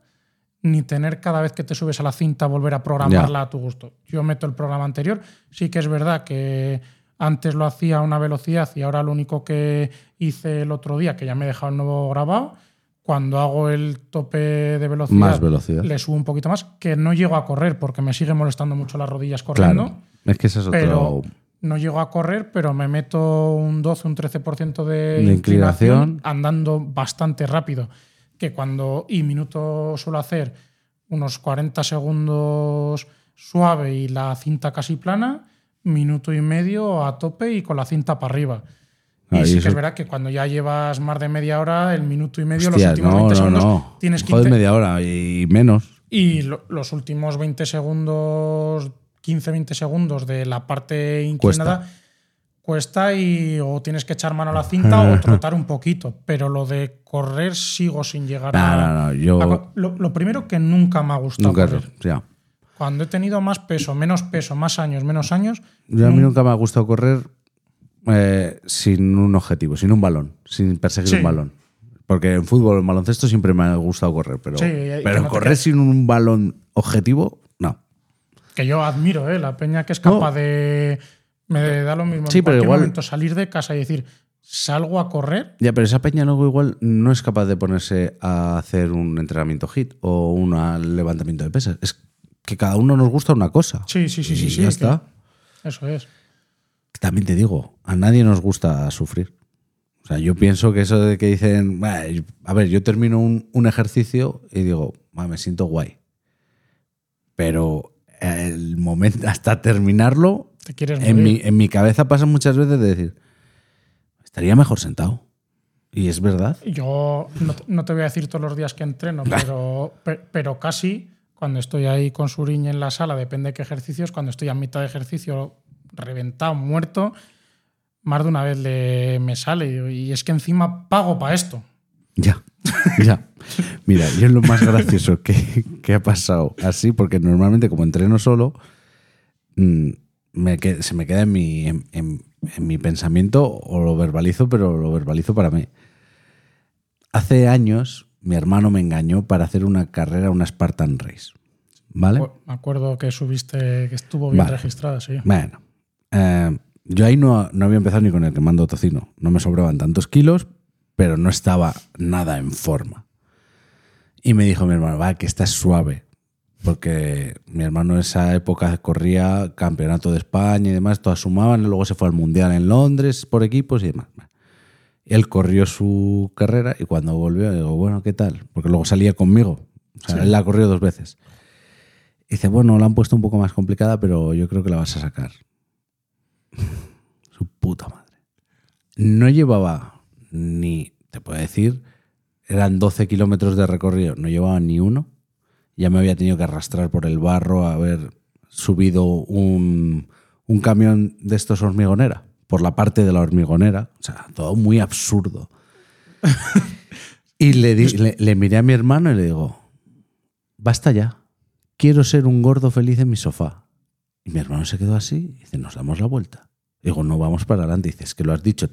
ni tener cada vez que te subes a la cinta volver a programarla a tu gusto. Yo meto el programa anterior. Sí que es verdad que antes lo hacía a una velocidad y ahora lo único que hice el otro día, que ya me he dejado el nuevo grabado, cuando hago el tope de velocidad, Más velocidad. le subo un poquito más, que no llego a correr porque me sigue molestando mucho las rodillas corriendo. Claro. Es que ese es otro. Pero no llego a correr, pero me meto un 12, un 13% de, De inclinación, inclinación. andando bastante rápido. Que cuando y minuto suelo hacer unos 40 segundos suave y la cinta casi plana, minuto y medio a tope y con la cinta para arriba. Y Ah, sí que es verdad que cuando ya llevas más de media hora, el minuto y medio, Hostia, los últimos no, 20 no, segundos, no. tienes que Joder, media hora y menos. y lo- los últimos 20 segundos, 15-20 segundos de la parte inclinada cuesta. y o tienes que echar mano a la cinta o trotar un poquito. Pero lo de correr sigo sin llegar a. no, no, yo- a lo, lo primero que nunca me ha gustado. Nunca. correr. Ya. Cuando he tenido más peso, menos peso, más años, menos años. Yo a mí nun- nunca me ha gustado correr eh, sin un objetivo, sin un balón, sin perseguir Sí. un balón. Porque en fútbol, en baloncesto siempre me ha gustado correr, pero, Sí, pero no correr sin un balón objetivo, no. Que yo admiro, ¿eh? La peña que es capaz de. Me da lo mismo Sí, en pero cualquier igual- momento salir de casa y decir, salgo a correr. Ya, pero esa peña luego igual no es capaz de ponerse a hacer un entrenamiento hit o un levantamiento de pesas. Es que cada uno nos gusta una cosa. Sí, sí, sí, Y sí. sí ya que- está. Eso es. También te digo, a nadie nos gusta sufrir. O sea, yo pienso que eso de que dicen, "Bah, a ver, yo termino un, un ejercicio y digo, "Va, me siento guay. Pero el momento, hasta terminarlo, Te en mi, en mi cabeza pasa muchas veces de decir, estaría mejor sentado. Y es verdad. Yo no, no te voy a decir todos los días que entreno, pero, pe- pero casi cuando estoy ahí con Suriñ en la sala, depende de qué ejercicios, cuando estoy a mitad de ejercicio reventado, muerto, más de una vez le, me sale. Y es que encima pago para esto. Ya, ya. Mira, yo es lo más gracioso que, que ha pasado así, porque normalmente como entreno solo, mm, me se me queda en mi, en, en- en mi pensamiento o lo verbalizo, pero lo verbalizo para mí. Hace años mi hermano me engañó para hacer una carrera, una Spartan Race. ¿Vale? Me acuerdo que subiste, que estuvo bien Vale. registrada, sí. Bueno, eh, yo ahí no, no había empezado ni con el quemando tocino. No me sobraban tantos kilos, pero no estaba nada en forma. Y me dijo mi hermano, va, que estás suave. Porque mi hermano en esa época corría campeonato de España y demás, todas sumaban, y luego se fue al mundial en Londres por equipos y demás. Él corrió su carrera y cuando volvió, digo, bueno, ¿qué tal? Porque luego salía conmigo. O sea, Sí. él la corrió dos veces. Dice, bueno, la han puesto un poco más complicada, pero yo creo que la vas a sacar. Su puta madre. No llevaba ni, te puedo decir, eran 12 kilómetros de recorrido, no llevaba ni uno. Ya me había tenido que arrastrar por el barro, haber subido un, un camión de estos hormigonera, por la parte de la hormigonera. O sea, todo muy absurdo. y le, le, le miré a mi hermano y le digo, basta ya, quiero ser un gordo feliz en mi sofá. Y mi hermano se quedó así y dice, nos damos la vuelta. Digo, no vamos para adelante. Dice, es que lo has dicho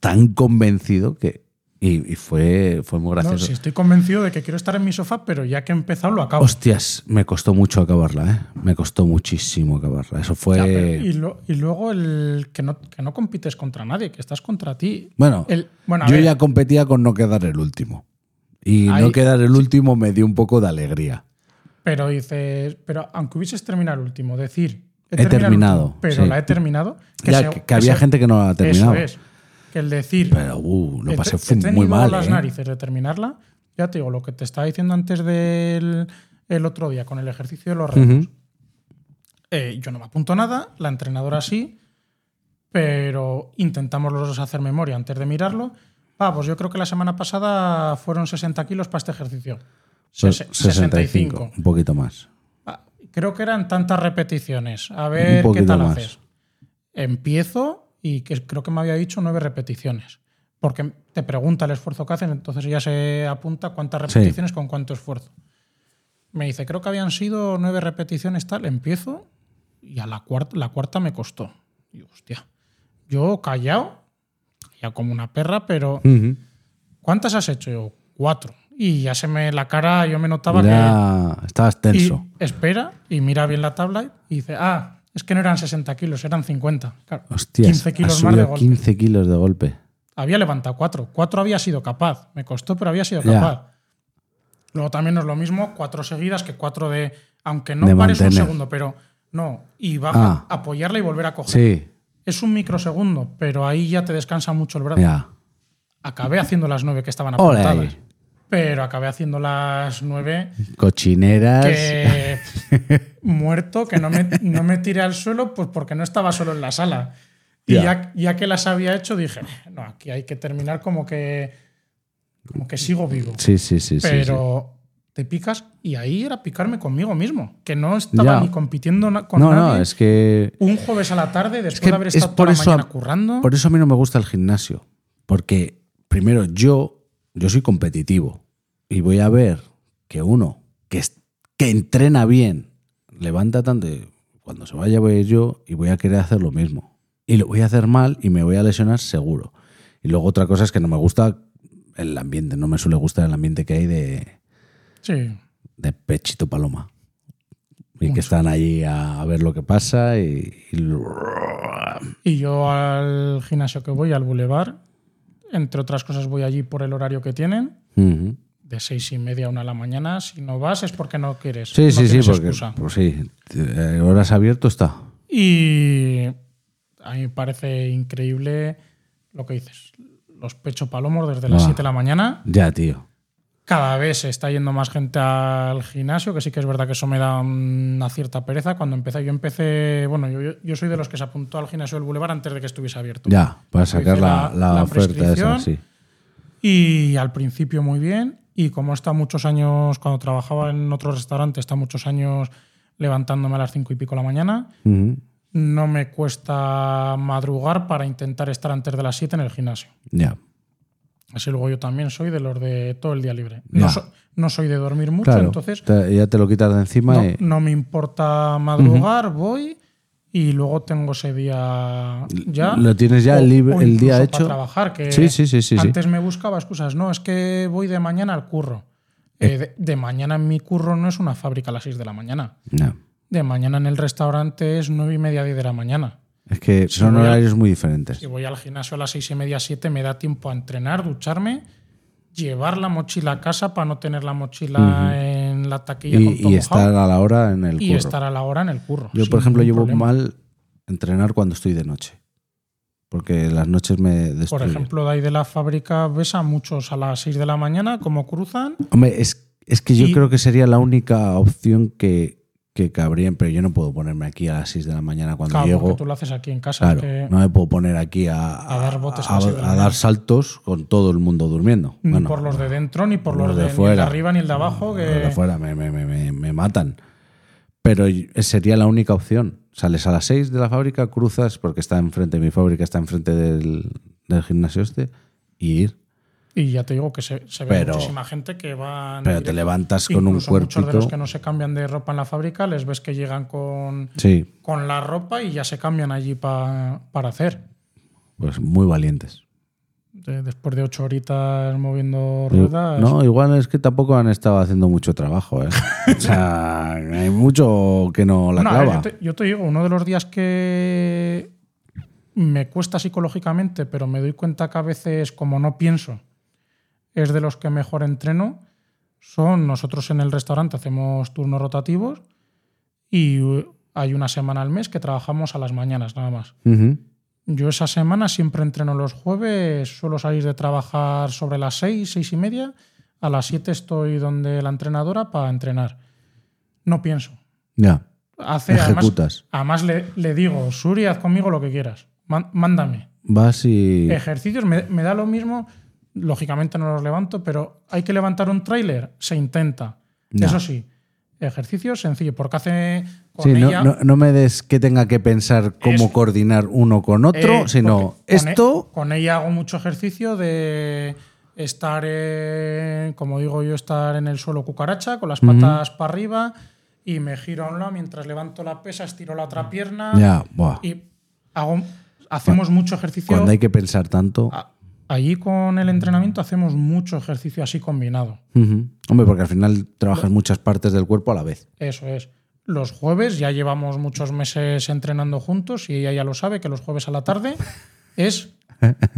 tan convencido que... Y, y fue, fue muy No, gracioso. sí, estoy convencido de que quiero estar en mi sofá, pero ya que he empezado lo acabo. Hostias, me costó mucho acabarla, ¿eh? Me costó muchísimo acabarla. Eso fue... Ya, pero- y, lo- y luego el que no, que no compites contra nadie, que estás contra ti. Bueno, El- bueno, yo ver, ya competía con no quedar el último. Y Ahí- no quedar el último me dio un poco de alegría. Pero dices, pero aunque hubieses terminado el último, decir, He terminado pero sí. la he terminado. ya, que, que había gente que no la ha terminado. Eso es. Que el decir, Pero uh, lo he pasé he tenido muy mal. las ¿eh? narices de terminarla, ya te digo, lo que te estaba diciendo antes del el otro día con el ejercicio de los retos. Eh, yo no me apunto nada, la entrenadora sí, pero intentamos los dos hacer memoria antes de mirarlo. Ah, pues yo creo que la semana pasada fueron 60 kilos para este ejercicio. Pues Sese- 65, un poquito más. Creo que eran tantas repeticiones. A ver qué tal más. haces. Empiezo y que creo que me había dicho nueve repeticiones. Porque te pregunta el esfuerzo que hacen, entonces ya se apunta cuántas Sí. repeticiones con cuánto esfuerzo. Me dice, creo que habían sido nueve repeticiones tal. Empiezo y a la cuarta, la cuarta me costó. Y hostia, yo callado, ya como una perra, pero. ¿cuántas has hecho? Yo, cuatro. Y ya se me la cara, yo me notaba que estabas tenso. y espera y mira bien la tabla y dice, ah, es que no eran 60 kilos, eran 50. Claro, Hostias, 15 kilos más de golpe. 15 kilos de golpe. Había levantado 4. 4 había sido capaz. Me costó, pero había sido Ya. capaz. Luego también no es lo mismo 4 seguidas que 4 de. Aunque no pares un segundo, pero no. Y baja, Ah. apoyarla y volver a coger. Sí, Es un microsegundo, pero ahí ya te descansa mucho el brazo. ya. Acabé haciendo las 9 que estaban apuntadas. Pero acabé haciendo las 9 Cochineras. que muerto, que no me, no me tiré al suelo, pues porque no estaba solo en la sala. Y Ya. ya, ya que las había hecho, dije, no, aquí hay que terminar como que, como que sigo vivo. Sí, sí, sí. sí, sí. Pero te picas y ahí era picarme conmigo mismo, que no estaba ni compitiendo con No, nadie. no, es que. Un jueves a la tarde, después que de haber es estado por toda la eso a- mañana currando. Por eso a mí no me gusta el gimnasio. Porque, primero, yo, yo soy competitivo. Y voy a ver que uno que, que entrena bien levanta tanto. Cuando se vaya, voy a ir yo y voy a querer hacer lo mismo. Y lo voy a hacer mal y me voy a lesionar seguro. Y luego otra cosa es que no me gusta el ambiente. No me suele gustar el ambiente que hay de, Sí. de pechito paloma. Y que están allí a, ver lo que pasa y, y- Y yo al gimnasio que voy, al Boulevard, entre otras cosas voy allí por el horario que tienen, de seis y media a una de la mañana. Si no vas es porque no quieres. Sí, no sí, sí, porque excusa. pues sí, eh, horas abierto está. Y a mí me parece increíble lo que dices. Los pecho palomos desde las Ah. 7 de la mañana. Ya, tío. Cada vez se está yendo más gente al gimnasio, que sí que es verdad que eso me da una cierta pereza. Cuando empecé, yo empecé, bueno, yo, soy de los que se apuntó al gimnasio del Boulevard antes de que estuviese abierto. Ya, para sacar la, la- oferta esa, sí. Y al principio muy bien. Y como estado muchos años, cuando trabajaba en otro restaurante, estado muchos años levantándome a las cinco y pico de la mañana. No me cuesta madrugar para intentar estar antes de las 7 en el gimnasio. Ya. Así luego yo también soy de los de todo el día libre. No, so- no soy de dormir mucho, Claro. entonces te- ya te lo quitas de encima no, y. no me importa madrugar, voy y luego tengo ese día ya. Lo tienes ya o- libre- o el día hecho. Para trabajar, que Sí, sí, sí, sí, sí. antes me buscaba excusas. No, es que voy de mañana al curro. Eh, de, de mañana en mi curro no es una fábrica a las 6 de la mañana. No. De mañana en el restaurante es 9 y media, 10 de la mañana. Es que son a- horarios muy diferentes. Si voy al gimnasio a las seis y media, siete, me da tiempo a entrenar, ducharme, llevar la mochila a casa para no tener la mochila en la taquilla con Y, todo y mojado, estar a la hora en el y curro. estar a la hora en el curro. Yo, por ejemplo, llevo problema. mal entrenar cuando estoy de noche. Porque las noches me Por destruyen. ejemplo, de ahí de la fábrica ves a muchos a las 6 de la mañana, como cruzan. Hombre, es, es que yo Y- creo que sería la única opción que, que cabría, pero yo no puedo ponerme aquí a las 6 de la mañana cuando Claro, llego. tú lo haces aquí en casa. Claro, que no me puedo poner aquí a, A dar botes a dar saltos con todo el mundo durmiendo. Ni Bueno, por los de dentro, ni por los los, de de, ni el fuera. de arriba, ni el de abajo. Que... los de fuera me, me- me- me- me matan. Pero y- sería la única opción. Sales a las 6 de la fábrica, cruzas, porque está enfrente, mi fábrica está enfrente del, del gimnasio este, y ir. Y ya te digo que se, se ve Pero- muchísima gente que va. en Pero te levantas con un Incluso Muchos de los cuerpito. que no se cambian de ropa en la fábrica, les ves que llegan con, Sí, con la ropa y ya se cambian allí pa- para hacer. pues muy valientes. De- después de ocho horitas moviendo ruedas. No, igual es que tampoco han estado haciendo mucho trabajo. ¿eh? o sea, hay mucho que no la No, a ver, clava. yo, te, yo te digo, uno de los días que me cuesta psicológicamente, pero me doy cuenta que a veces, como no pienso, es de los que mejor entreno, son nosotros en el restaurante hacemos turnos rotativos y uh, hay una semana al mes que trabajamos a las mañanas nada más. Yo esa semana siempre entreno los jueves, suelo salir de trabajar sobre las seis, seis y media, a las siete estoy donde la entrenadora para entrenar. No pienso. Ya. Hace, Ejecutas. además le, le digo, Suri, haz conmigo lo que quieras. Mándame. Vas y. Ejercicios, me, me da lo mismo. Lógicamente no los levanto, pero hay que levantar un tráiler, se intenta. Eso sí, ejercicios sencillos, porque hace con Sí, ella- no- no me des que tenga que pensar cómo Es- coordinar uno con otro, Eh, sino con esto. e- Con ella hago mucho ejercicio de estar, en- como digo yo, estar en el suelo cucaracha, con las patas para arriba y me giro a un lado mientras levanto la pesa, estiro la otra pierna Ya, buah. y hago, hacemos mucho ejercicio. Cuando hay que pensar tanto. a- Allí con el entrenamiento hacemos mucho ejercicio así combinado. Hombre, porque al final trabajas muchas partes del cuerpo a la vez. Eso es. Los jueves, ya llevamos muchos meses entrenando juntos y ella ya lo sabe, que los jueves a la tarde es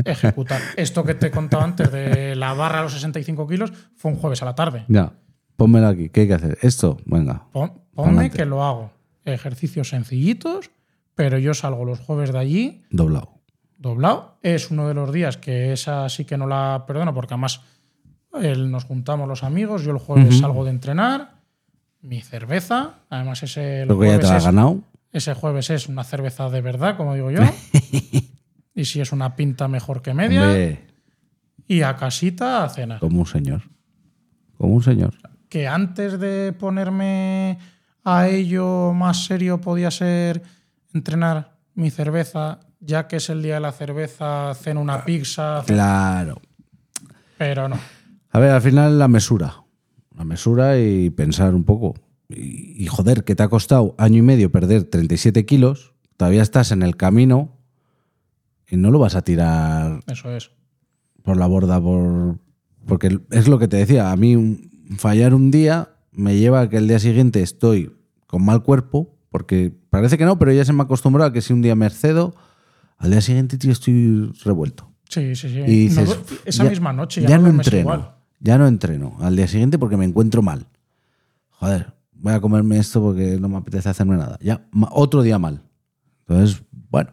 ejecutar. Esto que te contaba antes de la barra a los 65 kilos fue un jueves a la tarde. Ya. Pónmelo aquí. ¿Qué hay que hacer? Esto, venga. Pon- Ponme Adelante. que lo hago. Ejercicios sencillitos, pero yo salgo los jueves de allí Doblado. Doblado. Es uno de los días que esa sí que no la perdono porque además el- nos juntamos los amigos, yo el jueves salgo de entrenar, mi cerveza, además ese el Creo que ya te jueves la has es- ganado. ese jueves es una cerveza de verdad, como digo yo. y si es una pinta mejor que media. Hombre, Y a casita a cenar. como un señor. Como un señor. Que antes de ponerme a ello más serio podía ser entrenar mi cerveza, ya que es el día de la cerveza, ceno una pizza, Claro. pero no. A ver, al final la mesura. La mesura y pensar un poco. Y, y, joder, que te ha costado año y medio perder 37 kilos, todavía estás en el camino y no lo vas a tirar Eso es. por la borda por porque es lo que te decía a mí un- fallar un día me lleva a que el día siguiente estoy con mal cuerpo, porque parece que no, pero ya se me ha acostumbrado a que si un día me excedo, al día siguiente, tío, estoy revuelto. Sí, sí, sí. Y dices, esa ya- misma noche ya, ya no entreno. igual. Ya no entreno al día siguiente porque me encuentro mal. Joder, voy a comerme esto porque no me apetece hacerme nada. Ya, otro día mal. Entonces, bueno,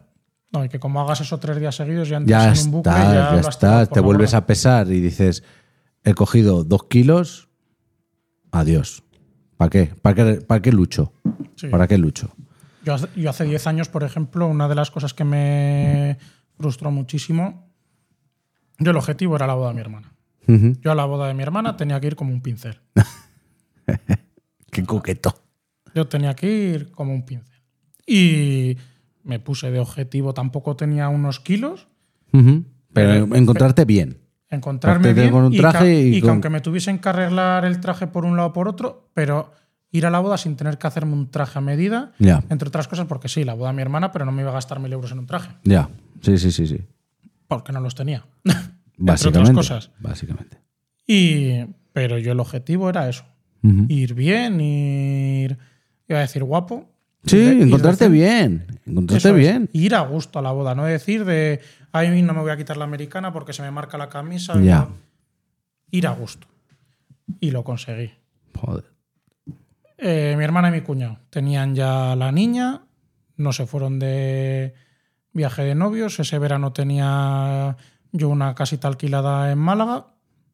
No, y que como hagas eso tres días seguidos ya entras ya en un bucle ya, ya, estás. Te vuelves a pesar y dices, he cogido dos kilos, adiós. ¿Para qué? ¿Para qué, para qué lucho? Sí. ¿Para qué lucho? Yo, hace- yo hace 10 años, por ejemplo, una de las cosas que me frustró muchísimo, yo el objetivo era la boda de mi hermana. Yo a la boda de mi hermana tenía que ir como un pincel. Qué coqueto. Yo tenía que ir como un pincel. Y me puse de objetivo, tampoco tenía unos kilos. Pero Pero- encontrarte bien. encontrarme bien con un y, traje y y que aunque me tuviesen que arreglar el traje por un lado o por otro, pero ir a la boda sin tener que hacerme un traje a medida, entre otras cosas porque sí, la boda de mi hermana, pero no me iba a gastar mil euros en un traje, ya. Sí, sí, sí, sí. porque no los tenía. entre Básicamente. otras cosas. Básicamente. Y, pero yo el objetivo era eso, ir bien, ir, iba a decir guapo. Sí, ir de- ir encontrarte bien. Encontrarte Eso es, bien. ir a gusto a la boda, no decir de, ay, no me voy a quitar la americana porque se me marca la camisa. Ya. no. Ir a gusto. Y lo conseguí. Joder. Eh, mi hermana y mi cuñado tenían ya la niña, no se fueron de viaje de novios. Ese verano tenía yo una casita alquilada en Málaga,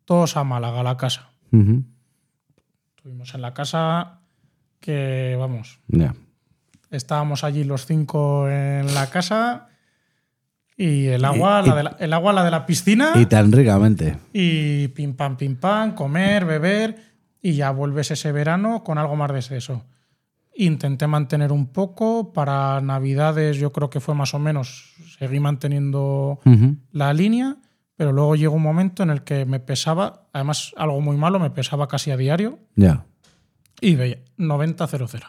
todos a Málaga, a la casa. Estuvimos en la casa que, vamos, estábamos allí los cinco en la casa y el agua, la, de la, el agua, la de la piscina. Y tan ricamente. Y pim pam, pim pam, comer, beber y ya vuelves ese verano con algo más de eso. Intenté mantener un poco, para Navidades yo creo que fue más o menos, seguí manteniendo la línea, pero luego llegó un momento en el que me pesaba, además algo muy malo, me pesaba casi a diario Ya. y veía 90-0-0.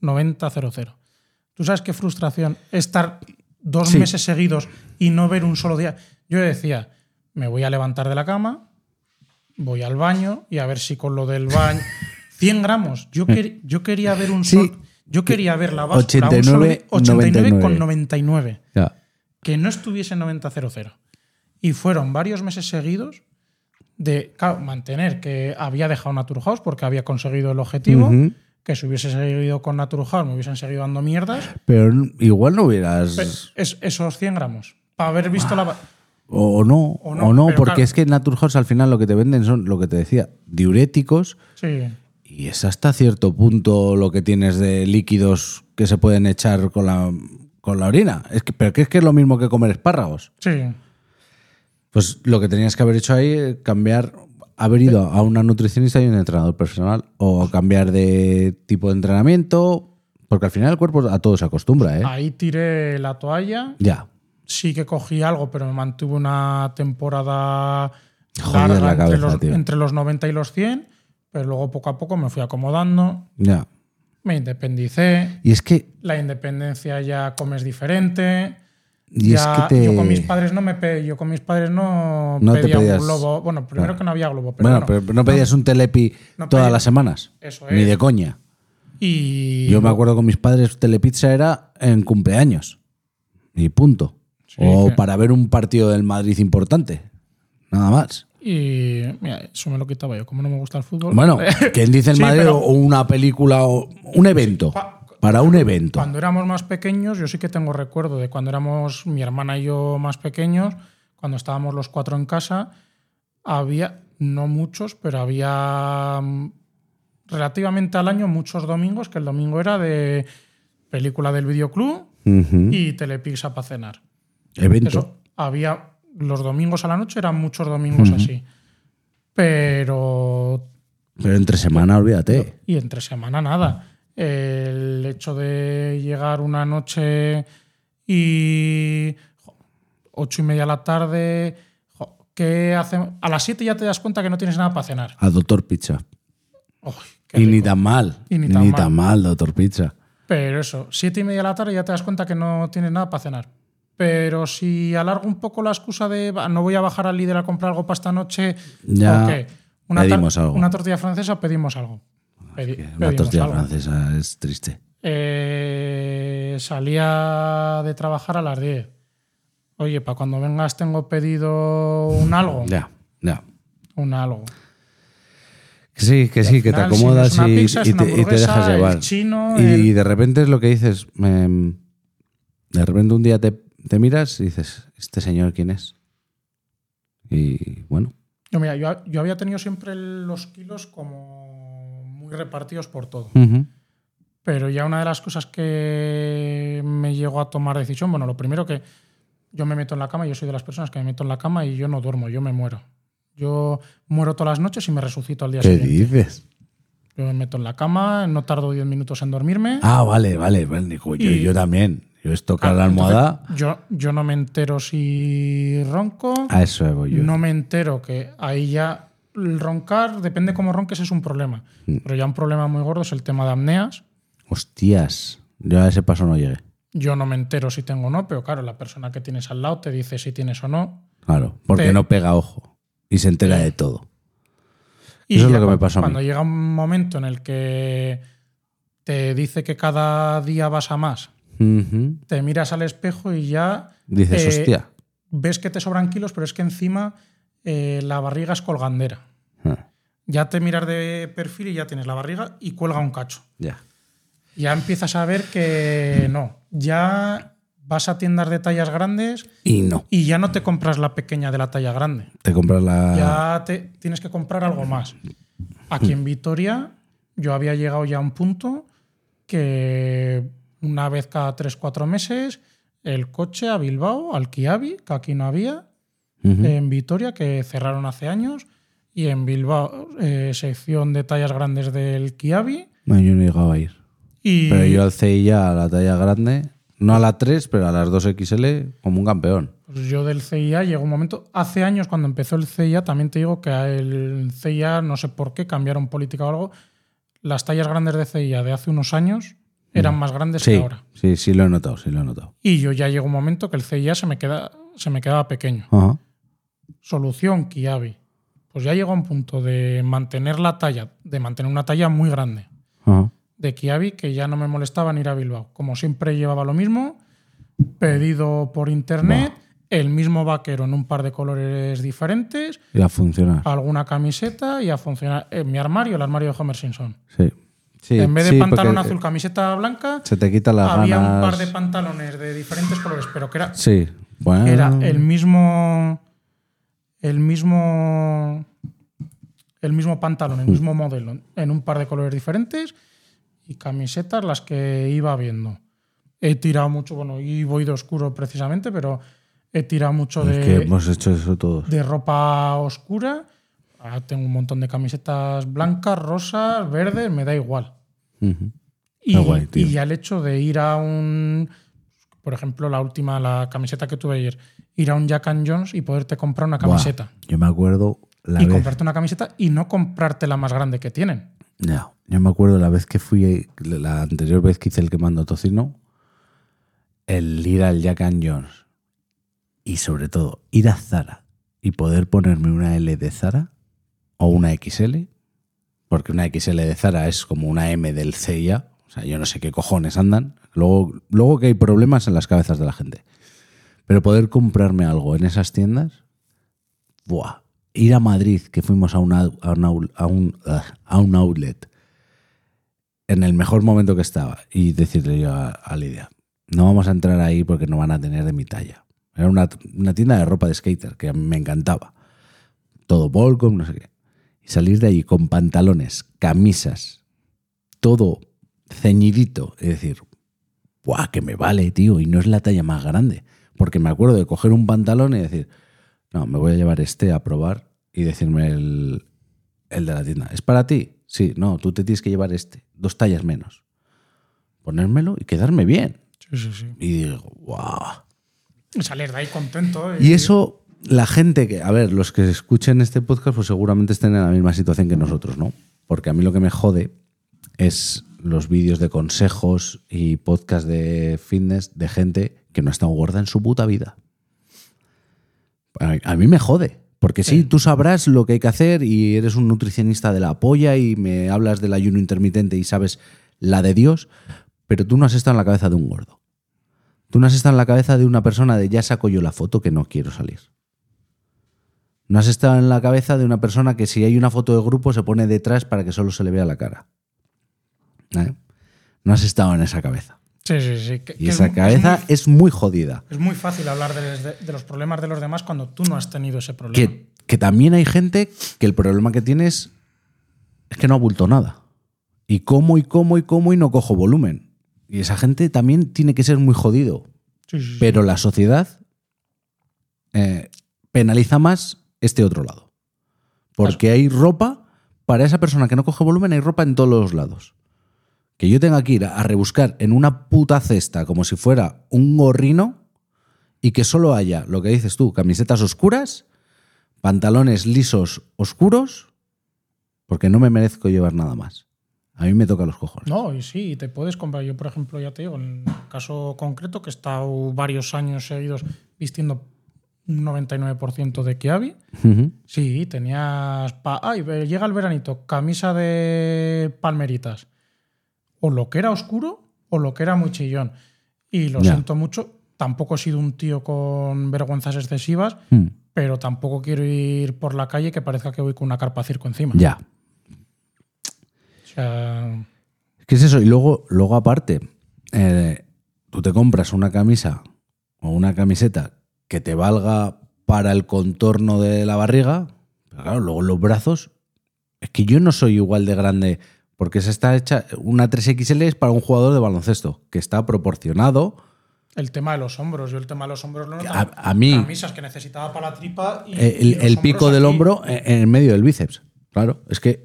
90-0-0. ¿Tú sabes qué frustración estar dos Sí. meses seguidos y no ver un solo día? Yo decía, me voy a levantar de la cama, voy al baño y a ver si con lo del baño... 100 gramos. Yo, quer- yo quería ver un Sí. sol... Yo quería ver la báscula un 89, solo día- 89 con 99. 99 Ya. que no estuviese en 90-0-0. Y fueron varios meses seguidos de claro, mantener que había dejado Naturhaus porque había conseguido el objetivo, que si hubiese seguido con Naturhaus me hubiesen seguido dando mierdas. Pero igual no hubieras. Es- esos 100 gramos. Para haber visto la. O no, O o no, pero porque claro. es que en al final lo que te venden son, lo que te decía, diuréticos Sí. y es hasta cierto punto lo que tienes de líquidos que se pueden echar con la, con la orina. Es que, pero que es que es lo mismo que comer espárragos. Sí. Pues lo que tenías que haber hecho ahí cambiar, haber ido a una nutricionista y un entrenador personal o cambiar de tipo de entrenamiento, porque al final el cuerpo a todo se acostumbra, ¿eh? Ahí tiré la toalla. Ya. Sí que cogí algo, pero me mantuve una temporada Jodida larga la entre, cabeza, los, tío. entre los 90 y los 100. Pero luego poco a poco me fui acomodando. Ya. Me independicé. Y es que, La independencia ya comes diferente. y es Ya- que te. Yo con mis padres no me pe- yo con mis padres no, No pedía pedías- un globo. Bueno, primero que no había globo, pero bueno, bueno. pero no pedías un telepi todas pedía- las semanas. Eso Ni es. de coña. Y Yo me acuerdo con mis padres, telepizza era en cumpleaños. Y punto. Sí, o que- para ver un partido del Madrid importante. Nada más. Y mira, eso me lo quitaba yo, como no me gusta el fútbol. Bueno, quien dice el Sí, Madrid pero- o una película o un evento. Pa- Para un evento. Cuando éramos más pequeños, yo sí que tengo recuerdo de cuando éramos mi hermana y yo más pequeños, cuando estábamos los cuatro en casa, había, no muchos, pero había mm, relativamente al año muchos domingos, que el domingo era de película del videoclub y telepizza para cenar. Evento. Eso, había los domingos a la noche, eran muchos domingos así. Pero Pero entre semana, olvídate. y entre semana nada. El hecho de llegar una noche y ocho y media de la tarde, ¿qué hacemos? A las siete ya te das cuenta que no tienes nada para cenar. A Doctor Pizza. Uy, Y ni tan mal. Y ni ni tan tan, mal. mal, Doctor Pizza. Pero eso, siete y media de la tarde ya te das cuenta que no tienes nada para cenar. Pero si alargo un poco la excusa de "Va, no voy a bajar al líder a comprar algo para esta noche, Ya ok, una, pedimos algo. una tortilla francesa, pedimos algo. Pedi- Que Una pedimos tortilla algo. francesa es triste. Eh, salía de trabajar a las 10. Oye, para cuando vengas tengo pedido un algo. Ya, ya. Un algo. Que Sí, que sí, que te final, acomodas y, pizza, te, y te hamburguesa, dejas llevar. chino, y, el- y de repente es lo que dices. em, de repente un día te, te miras y dices, ¿este señor quién es? Y bueno, Yo, mira, yo, yo había tenido siempre los kilos como muy repartidos por todo. Pero ya una de las cosas que me llegó a tomar decisión, bueno, lo primero que yo me meto en la cama, yo soy de las personas que me meto en la cama y yo no duermo, yo me muero. Yo muero todas las noches y me resucito al día ¿qué siguiente. dices? Yo me meto en la cama, no tardo 10 minutos en dormirme. Ah, vale, vale. vale, yo, Y- yo también. Yo es tocar Ah, la almohada. yo, yo no me entero si ronco, A eso voy yo. no me entero que ahí ya el roncar, depende cómo ronques, es un problema. Mm. Pero ya un problema muy gordo es el tema de apneas. Hostias, yo a ese paso no llegué. Yo no me entero si tengo o no, pero claro, la persona que tienes al lado te dice si tienes o no. Claro, porque Te- no pega ojo y se entera de todo. Y Eso es lo que me pasó a mí. Cuando llega un momento en el que te dice que cada día vas a más, Te miras al espejo y ya Dices, Eh, hostia. ves que te sobran kilos, pero es que encima eh, la barriga es colgandera. Ah, Ya te miras de perfil y ya tienes la barriga y cuelga un cacho. Ya. Ya empiezas a ver que no. Ya vas a tiendas de tallas grandes Y no. y ya no te compras la pequeña de la talla grande. Te compras la. Ya te, tienes que comprar algo más. Aquí en Vitoria yo había llegado ya a un punto que una vez cada 3-4 meses el coche a Bilbao, al Kiabi, que aquí no había, en Vitoria, que cerraron hace años, y en Bilbao, eh, sección de tallas grandes del Kiabi. Yo no he llegado a ir. Y Pero yo alcé ya a la talla grande, no a la 3, pero a las 2XL como un campeón. pues yo del CIA llegó un momento, hace años cuando empezó el CIA, también te digo que el CIA, no sé por qué, cambiaron política o algo, las tallas grandes de CIA de hace unos años eran más grandes que ahora. sí, sí lo he notado, sí lo he notado. Y yo ya llegó un momento que el CIA se me, queda, se me quedaba pequeño. Ajá. Solución, Kiabi. Pues ya llegó a un punto de mantener la talla, de mantener una talla muy grande Ajá. de Kiabi que ya no me molestaba en ir a Bilbao. Como siempre llevaba lo mismo, pedido por internet, el mismo vaquero en un par de colores diferentes, Y a funcionar. alguna camiseta y a funcionar. En mi armario, el armario de Homer Simpson. Sí. Sí, en vez de sí, pantalón azul, camiseta blanca, Se te quitan las había ganas. un par de pantalones de diferentes colores, pero que era, Sí. Bueno. era el mismo. El mismo. El mismo pantalón, Mm. el mismo modelo, en un par de colores diferentes y camisetas las que iba viendo. He tirado mucho, bueno, y voy de oscuro precisamente, pero he tirado mucho Es de, que hemos hecho eso todos. de ropa oscura. Ahora tengo un montón de camisetas blancas, rosas, verdes, me da igual. Y, guay, y ya el hecho de ir a un, por ejemplo, la última, la camiseta que tuve ayer, ir a un Jack and Jones y poderte comprar una camiseta. Yo me acuerdo la y vez. comprarte una camiseta y no comprarte la más grande que tienen. No, yo me acuerdo la vez que fui, la anterior vez que hice el quemando tocino, el ir al Jack and Jones y sobre todo ir a Zara y poder ponerme una L de Zara o una XL, porque una XL de Zara es como una M del CIA, o sea, yo no sé qué cojones andan, luego, luego que hay problemas en las cabezas de la gente, pero poder comprarme algo en esas tiendas, ¡buah! Ir a Madrid, que fuimos a, una- a, un aul- a un, ah, a un outlet en el mejor momento que estaba y decirle yo a, Lidia, no vamos a entrar ahí porque no van a tener de mi talla. Era una, una tienda de ropa de skater que me encantaba. Todo Volcom, no sé qué. Y salir de allí con pantalones, camisas, todo ceñidito. Y decir, ¡buah, que me vale, tío! Y no es la talla más grande. Porque me acuerdo de coger un pantalón y decir, no, me voy a llevar este a probar y decirme el, el de la tienda, ¿es para ti? Sí, no, tú te tienes que llevar este, dos tallas menos. Ponérmelo y quedarme bien. Sí, sí, sí. Y digo, ¡guau! Salir de ahí contento. Y eso, la gente que, a ver, los que escuchen este podcast, pues seguramente estén en la misma situación que nosotros, ¿no? Porque a mí lo que me jode es los vídeos de consejos y podcast de fitness de gente que no está gorda en su puta vida. A mí, a mí me jode, Porque sí, tú sabrás lo que hay que hacer y eres un nutricionista de la polla y me hablas del ayuno intermitente y sabes la de Dios, pero tú no has estado en la cabeza de un gordo. Tú no has estado en la cabeza de una persona de ya saco yo la foto que no quiero salir. No has estado en la cabeza de una persona que si hay una foto de grupo se pone detrás para que solo se le vea la cara. ¿Eh? No has estado en esa cabeza. Sí, sí, sí. que- Y que esa es- cabeza Es es muy jodida. es muy fácil hablar de, los problemas de los demás cuando tú no has tenido ese problema. Que, que también hay gente que el problema que tienes es que no ha bulto nada. Y como y como y como y no cojo volumen. Y esa gente también tiene que ser muy jodido. Sí, sí, sí. Pero la sociedad eh, penaliza más este otro lado. Porque hay ropa, para esa persona que no coge volumen, hay ropa en todos los lados. Que yo tenga que ir a rebuscar en una puta cesta como si fuera un gorrino y que solo haya, lo que dices tú, camisetas oscuras, pantalones lisos oscuros, porque no me merezco llevar nada más. A mí me toca los cojones. No, y sí, te puedes comprar. Yo, por ejemplo, ya te digo, en el caso concreto, que he estado varios años seguidos vistiendo un 99% de Kiabi. Ujú. Sí, tenías. pa- Ay, llega el veranito, camisa de palmeritas. O lo que era oscuro o lo que era muy chillón. Y lo siento mucho. Tampoco he sido un tío con vergüenzas excesivas, Mm. pero tampoco quiero ir por la calle que parezca que voy con una carpa circo encima. Ya. O sea, ¿Qué es eso? Y luego, luego aparte, eh, tú te compras una camisa o una camiseta que te valga para el contorno de la barriga, pero claro, luego los brazos, es que yo no soy igual de grande, porque esa está hecha, una 3XL es para un jugador de baloncesto, que está proporcionado. el tema de los hombros. Yo el tema de los hombros lo noto. A, a mí, Camisas que necesitaba para la tripa y. y el, el pico del aquí. hombro en en medio del bíceps. Claro, es que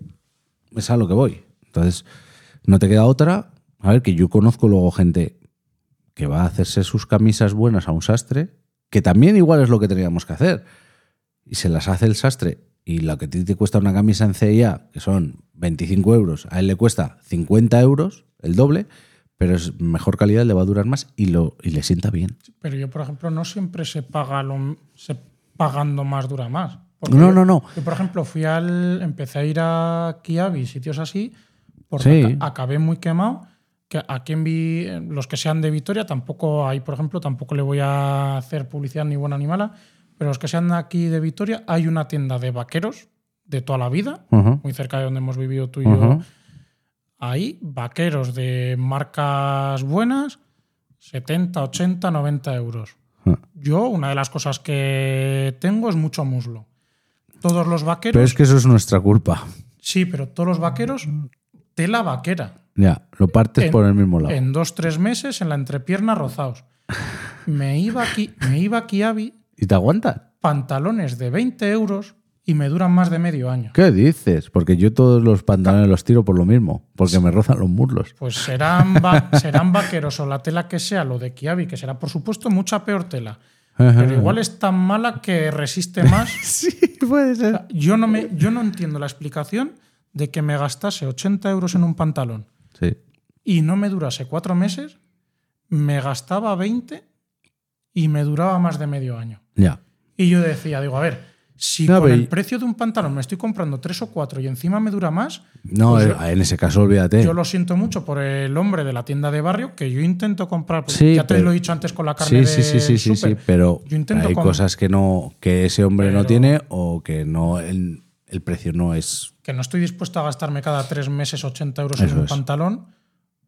es a lo que voy. Entonces, no te queda otra. A ver, que yo conozco luego gente que va a hacerse sus camisas buenas a un sastre, que también igual es lo que teníamos que hacer. Y se las hace el sastre. Y lo que a ti te cuesta una camisa en CIA, que son 25 euros, a él le cuesta 50 euros, el doble, pero es mejor calidad, le va a durar más y, lo, y le sienta bien. Pero yo, por ejemplo, no siempre se paga lo, se pagando más dura más. Porque No, no, no. Yo, por ejemplo, fui al. Empecé a ir a Kiabi, sitios así, porque Sí. acabé muy quemado. Que a quien vi, los que sean de Vitoria, tampoco hay, por ejemplo, tampoco le voy a hacer publicidad ni buena ni mala, pero los que sean aquí de Vitoria, hay una tienda de vaqueros de toda la vida, muy cerca de donde hemos vivido tú y yo. Ahí, vaqueros de marcas buenas, 70, 80, 90 euros. Yo, una de las cosas que tengo es mucho muslo. Todos los vaqueros. Pero es que eso es nuestra culpa. Sí, pero todos los vaqueros, tela vaquera. Ya, lo partes En- por el mismo lado. En dos, tres meses, en la entrepierna rozados. Me iba aquí, me iba aquí ¿Y te aguantan? pantalones de 20 euros y me duran más de medio año. ¿Qué dices? Porque yo todos los pantalones los tiro por lo mismo, porque me rozan los muslos. Pues serán, va- serán vaqueros o la tela que sea, lo de Kiabi, que será por supuesto mucha peor tela. Pero igual es tan mala que resiste más. Sí, puede ser. Yo no, me, yo no entiendo la explicación de que me gastase 80 euros en un pantalón Sí. y no me durase cuatro meses, me gastaba 20 y me duraba más de medio año. Ya. Y yo decía, digo, a ver, si No, con el precio de un pantalón me estoy comprando tres o cuatro y encima me dura más, No, Pues eh, en ese caso olvídate. yo lo siento mucho por el hombre de la tienda de barrio que yo intento comprar. Sí, ya te pero- lo he dicho antes con la carne Sí, sí, sí, sí, sí, sí, súper. pero Yo intento hay cosas que no que ese hombre no tiene o que no el, el precio no es. Que no estoy dispuesto a gastarme cada tres meses 80 euros Eso en un es. pantalón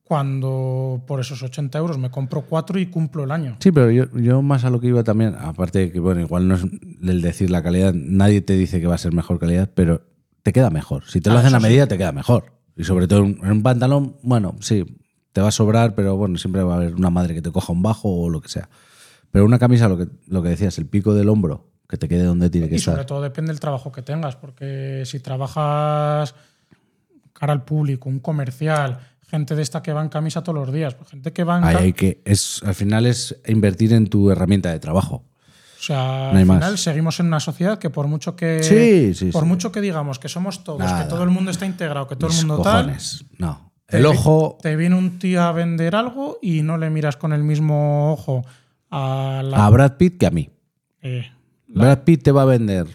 cuando por esos 80 euros me compro cuatro y cumplo el año. Sí, pero yo, yo más a lo que iba también, aparte de que, bueno, igual no es el decir la calidad, nadie te dice que va a ser mejor calidad, pero te queda mejor. Si te lo Ah, hacen a sí. medida, te queda mejor. Y sobre todo en un pantalón, bueno, sí, te va a sobrar, pero bueno, siempre va a haber una madre que te coja un bajo o lo que sea. Pero una camisa, lo que, lo que decías, el pico del hombro, que te quede donde tiene que Y sobre estar. todo depende del trabajo que tengas, porque si trabajas cara al público, un comercial, gente de esta que va en camisa todos los días, pues gente que va en ca- hay que, es, al final es invertir en tu herramienta de trabajo. O sea, No al más. final seguimos en una sociedad que por mucho que Sí, sí, por sí. mucho que digamos que somos todos, Nada. que todo el mundo está integrado, que todo el mundo tal. No. El ojo, te viene un tío a vender algo y no le miras con el mismo ojo a la a Brad Pitt que a mí. eh, Brad Pitt te va a vender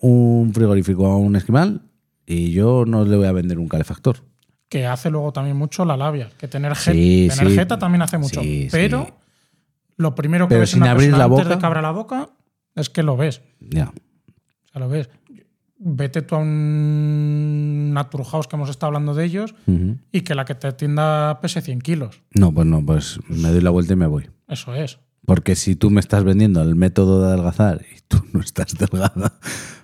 un frigorífico a un esquimal y yo no le voy a vender un calefactor. Que hace luego también mucho la labia. Que tener, jet- Sí, tener sí. jeta también hace mucho. Sí, pero lo primero que Pero ves sin una abrir la antes de que abra la boca es que lo ves. Ya. O sea, lo ves. Vete tú a un Naturhaus que hemos estado hablando de ellos y que la que te atienda pese 100 kilos. No, pues no, pues me doy la vuelta y me voy. Eso es. Porque si tú me estás vendiendo el método de adelgazar y tú no estás delgada.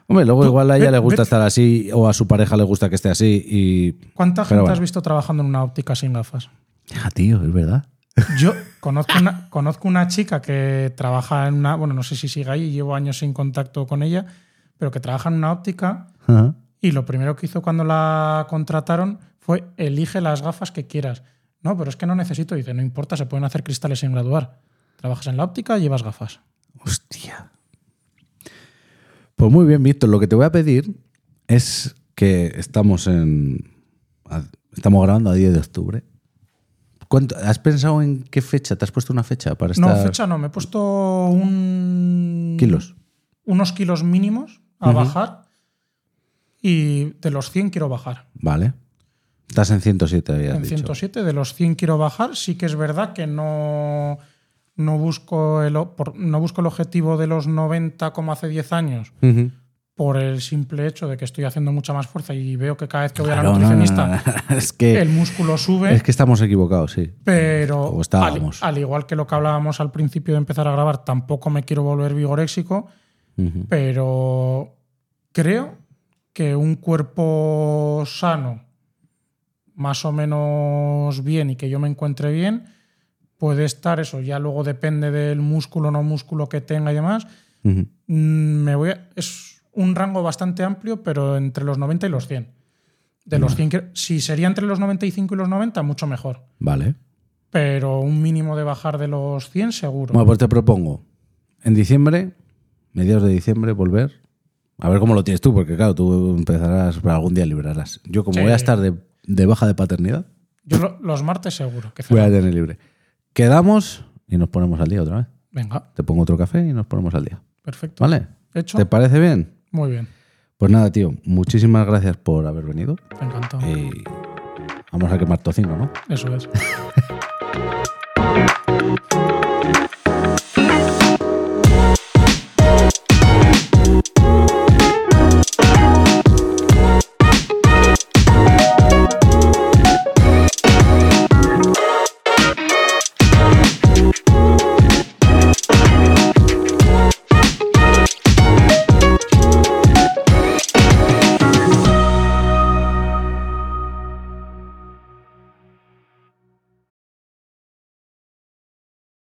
Hombre, luego Tú, igual a ella ve- le gusta ve- estar así o a su pareja le gusta que esté así y. ¿Cuánta gente bueno. has visto trabajando en una óptica sin gafas? Ja, tío, es verdad. Yo conozco una, conozco una chica que trabaja en una, bueno, no sé si sigue ahí, llevo años sin contacto con ella, pero que trabaja en una óptica y lo primero que hizo cuando la contrataron fue elige las gafas que quieras. No, pero es que no necesito. Dice, no importa, se pueden hacer cristales sin graduar. Trabajas en la óptica, llevas gafas. Hostia. Pues muy bien, Víctor. Lo que te voy a pedir es que estamos en. Estamos grabando a 10 de octubre. ¿Cuánto- ¿Has pensado en qué fecha? ¿Te has puesto una fecha para No, estar fecha no, me he puesto un... kilos? unos kilos mínimos a bajar y de los 100 quiero bajar. Vale. Estás en 107, habías En dicho. 107, de los 100 quiero bajar. Sí que es verdad que no, no, busco, el, por- no busco el objetivo de los 90 como hace 10 años por el simple hecho de que estoy haciendo mucha más fuerza y veo que cada vez que voy a la nutricionista no, no. Es que, el músculo sube. es que estamos equivocados, sí. Pero al, igual que lo que hablábamos al principio de empezar a grabar, tampoco me quiero volver vigoréxico, pero creo que un cuerpo sano, más o menos bien y que yo me encuentre bien, puede estar eso. Ya luego depende del músculo o no músculo que tenga y demás. Ujú. Mm, Me voy a- es un rango bastante amplio, pero entre los 90 y los 100. De los 100, que- si sería entre los 95 y los 90, mucho mejor. Vale. Pero un mínimo de bajar de los 100 seguro. Bueno, pues te propongo en diciembre, mediados de diciembre, volver. A ver cómo lo tienes tú, porque claro, tú empezarás, algún día librarás. Yo, como Sí. voy a estar de, de baja de paternidad, Yo lo- los martes seguro que voy a tener libre. Quedamos y nos ponemos al día otra vez. Venga, Te pongo otro café y nos ponemos al día. perfecto. ¿Vale? Hecho. ¿Te parece bien? Muy bien. Pues nada, tío, muchísimas gracias por haber venido. Encantado. Y vamos a quemar tocino, ¿no? Eso es.